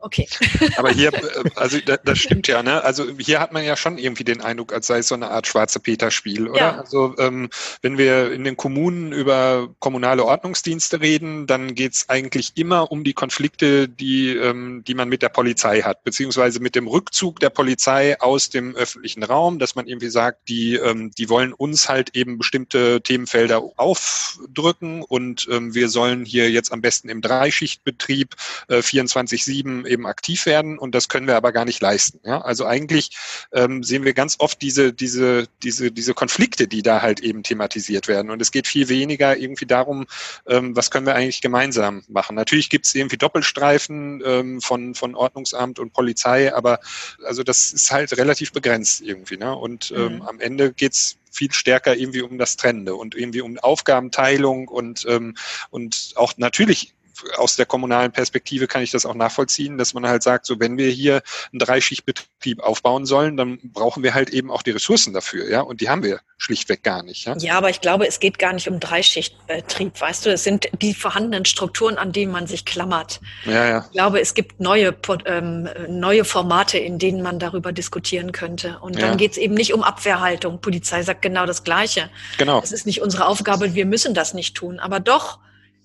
Okay. Aber hier, äh, also das stimmt ja, ne? Also hier hat man ja schon irgendwie den Eindruck, als sei es so eine Art schwarze Peter-Spiel, oder? Ja. Also ähm, wenn wir in den Kommunen über kommunale Ordnungsdienste reden, dann geht es eigentlich immer um die Konflikte, die, ähm, die man mit der Polizei hat, beziehungsweise mit dem Rückzug der Polizei aus dem öffentlichen Raum, dass man irgendwie sagt, die, ähm, die wollen uns halt eben bestimmte Themenfelder aufdrücken und ähm, wir sollen hier jetzt am besten im Dreischichtbetrieb äh, 24-7 eben aktiv werden und das können wir aber gar nicht leisten. Ja? Also eigentlich ähm, sehen wir ganz oft diese, diese, diese, diese Konflikte, die da halt eben thematisiert werden. Und es geht viel weniger irgendwie darum, ähm, was können wir eigentlich gemeinsam machen. Natürlich gibt es irgendwie Doppelstreifen ähm, von, von Ordnungsamt und Polizei, aber also das ist halt relativ begrenzt irgendwie. Ne? Und ähm, mhm. am Ende geht's viel stärker irgendwie um das Trennende und irgendwie um Aufgabenteilung und, ähm, und auch natürlich aus der kommunalen Perspektive kann ich das auch nachvollziehen, dass man halt sagt, so wenn wir hier einen Dreischichtbetrieb aufbauen sollen, dann brauchen wir halt eben auch die Ressourcen dafür, ja, und die haben wir schlichtweg gar nicht. Ja, ja aber ich glaube, es geht gar nicht um Dreischichtbetrieb, weißt du, es sind die vorhandenen Strukturen, an denen man sich klammert. Ja, ja. Ich glaube, es gibt neue, ähm, neue Formate, in denen man darüber diskutieren könnte. Und dann ja. geht es eben nicht um Abwehrhaltung. Polizei sagt genau das Gleiche. Genau. Es ist nicht unsere Aufgabe, wir müssen das nicht tun. Aber doch,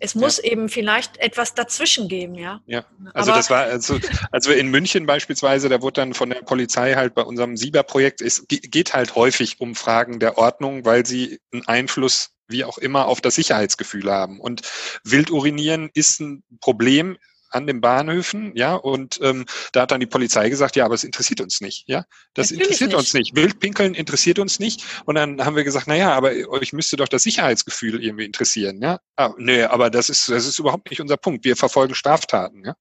es muss ja. eben vielleicht etwas dazwischen geben, ja. Ja, also Aber das war, also, also in München beispielsweise, da wurde dann von der Polizei halt bei unserem Sieber-Projekt, es geht halt häufig um Fragen der Ordnung, weil sie einen Einfluss wie auch immer auf das Sicherheitsgefühl haben. Und Wildurinieren ist ein Problem, an den Bahnhöfen, ja, und ähm, da hat dann die Polizei gesagt, ja, aber es interessiert uns nicht, ja, das Natürlich interessiert nicht. uns nicht. Wildpinkeln interessiert uns nicht. Und dann haben wir gesagt, na ja, aber euch müsste doch das Sicherheitsgefühl irgendwie interessieren, ja. Ah, nee, aber das ist das ist überhaupt nicht unser Punkt. Wir verfolgen Straftaten, ja.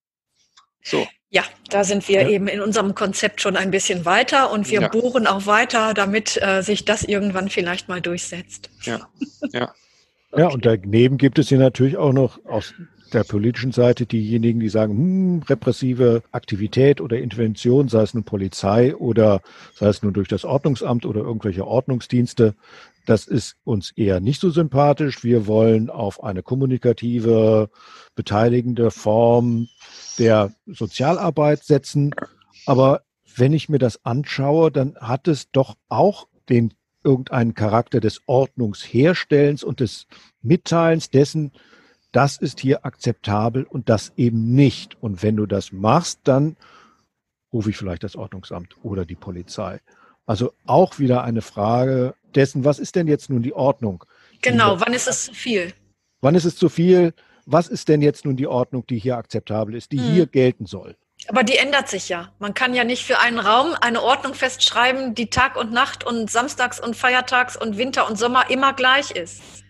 So. Ja, da sind wir ja. eben in unserem Konzept schon ein bisschen weiter und wir ja. bohren auch weiter, damit äh, sich das irgendwann vielleicht mal durchsetzt. Ja, ja. Okay. Ja, und daneben gibt es hier natürlich auch noch aus der politischen Seite diejenigen, die sagen, hm, repressive Aktivität oder Intervention, sei es nun Polizei oder sei es nun durch das Ordnungsamt oder irgendwelche Ordnungsdienste, das ist uns eher nicht so sympathisch. Wir wollen auf eine kommunikative, beteiligende Form der Sozialarbeit setzen. Aber wenn ich mir das anschaue, dann hat es doch auch den irgendeinen Charakter des Ordnungsherstellens und des Mitteilens dessen, das ist hier akzeptabel und das eben nicht. Und wenn du das machst, dann rufe ich vielleicht das Ordnungsamt oder die Polizei. Also auch wieder eine Frage dessen, was ist denn jetzt nun die Ordnung? Genau, wann ist es zu viel? Wann ist es zu viel? Was ist denn jetzt nun die Ordnung, die hier akzeptabel ist, die hm. hier gelten soll? Aber die ändert sich ja. Man kann ja nicht für einen Raum eine Ordnung festschreiben, die Tag und Nacht und Samstags und Feiertags und Winter und Sommer immer gleich ist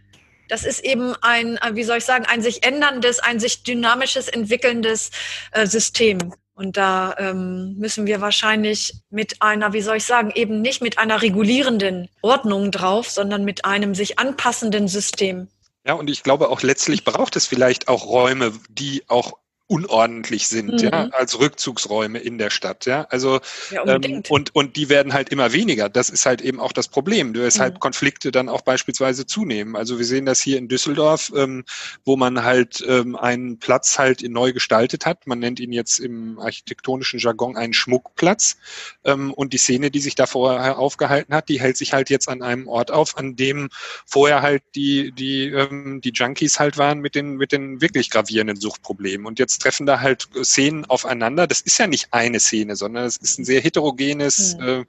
das ist eben ein, äh, wie soll ich sagen, ein sich änderndes, ein sich dynamisches, entwickelndes äh, System. Und da ähm, müssen wir wahrscheinlich mit einer, wie soll ich sagen, eben nicht mit einer regulierenden Ordnung drauf, sondern mit einem sich anpassenden System. Ja, und ich glaube auch letztlich braucht es vielleicht auch Räume, die auch unordentlich sind, mhm. ja, als Rückzugsräume in der Stadt, ja. Also ja, ähm, und und die werden halt immer weniger. Das ist halt eben auch das Problem, weshalb mhm. Konflikte dann auch beispielsweise zunehmen. Also wir sehen das hier in Düsseldorf, ähm, wo man halt ähm, einen Platz halt neu gestaltet hat. Man nennt ihn jetzt im architektonischen Jargon einen Schmuckplatz. Ähm, und die Szene, die sich da vorher aufgehalten hat, die hält sich halt jetzt an einem Ort auf, an dem vorher halt die die ähm, die Junkies halt waren mit den mit den wirklich gravierenden Suchtproblemen. Und jetzt treffen da halt Szenen aufeinander. Das ist ja nicht eine Szene, sondern es ist ein sehr heterogenes mhm. äh,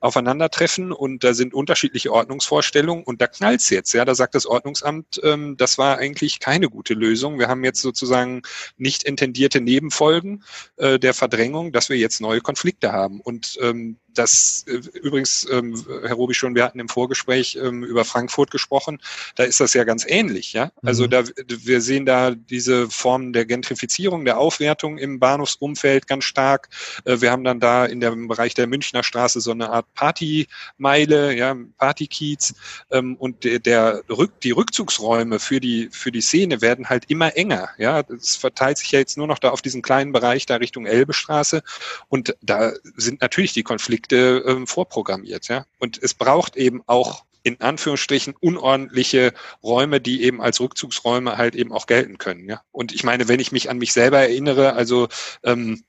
Aufeinandertreffen und da sind unterschiedliche Ordnungsvorstellungen und da knallt's jetzt. Ja, da sagt das Ordnungsamt, ähm, das war eigentlich keine gute Lösung. Wir haben jetzt sozusagen nicht intendierte Nebenfolgen äh, der Verdrängung, dass wir jetzt neue Konflikte haben. Und ähm, das äh, übrigens, ähm, Herr Robi schon, wir hatten im Vorgespräch ähm, über Frankfurt gesprochen, da ist das ja ganz ähnlich, ja. Also mhm. da wir sehen da diese Formen der Gentrifizierung, der Aufwertung im Bahnhofsumfeld ganz stark. Äh, wir haben dann da in dem Bereich der Münchner Straße so eine Art Partymeile, ja, Partykiez ähm, und der, der Rück, die Rückzugsräume für die für die Szene werden halt immer enger, ja. Es verteilt sich ja jetzt nur noch da auf diesen kleinen Bereich da Richtung Elbestraße und da sind natürlich die Konflikte Konflikte ähm, vorprogrammiert. Ja? Und es braucht eben auch in Anführungsstrichen unordentliche Räume, die eben als Rückzugsräume halt eben auch gelten können. Ja? Und ich meine, wenn ich mich an mich selber erinnere, also ähm,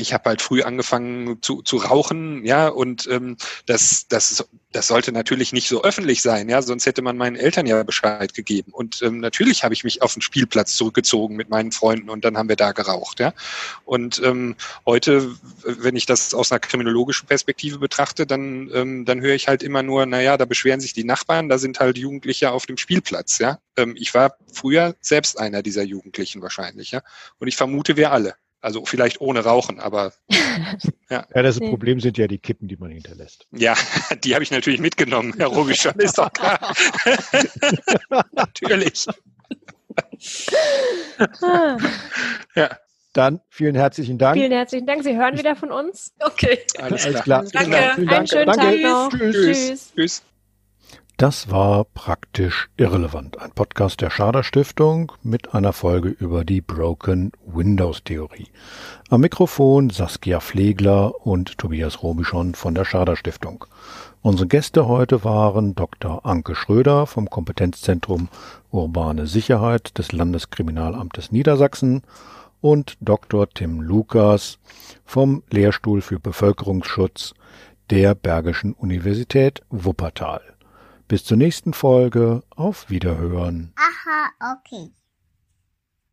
ich habe halt früh angefangen zu, zu rauchen, ja, und ähm, das, das, das sollte natürlich nicht so öffentlich sein, ja, sonst hätte man meinen Eltern ja Bescheid gegeben. Und ähm, natürlich habe ich mich auf den Spielplatz zurückgezogen mit meinen Freunden und dann haben wir da geraucht, ja. Und ähm, heute, wenn ich das aus einer kriminologischen Perspektive betrachte, dann, ähm, dann höre ich halt immer nur, naja, da beschweren sich die Nachbarn, da sind halt Jugendliche auf dem Spielplatz, ja. Ähm, ich war früher selbst einer dieser Jugendlichen wahrscheinlich, ja. Und ich vermute, wir alle. Also vielleicht ohne Rauchen, aber ja. Ja, das Problem sind ja die Kippen, die man hinterlässt. Ja, die habe ich natürlich mitgenommen, Herr Robischon, ist doch klar. natürlich. Ja. Dann vielen herzlichen Dank. Vielen herzlichen Dank. Sie hören wieder von uns. Okay. Alles, Alles klar. klar. Danke. Einen schönen Danke. Tag noch. Tschüss. Tschüss. Tschüss. Das war praktisch irrelevant. Ein Podcast der Schader Stiftung mit einer Folge über die Broken Windows Theorie. Am Mikrofon Saskia Flegler und Tobias Robischon von der Schader Stiftung. Unsere Gäste heute waren Dr. Anke Schröder vom Kompetenzzentrum Urbane Sicherheit des Landeskriminalamtes Niedersachsen und Dr. Tim Lukas vom Lehrstuhl für Bevölkerungsschutz der Bergischen Universität Wuppertal. Bis zur nächsten Folge. Auf Wiederhören. Aha, okay.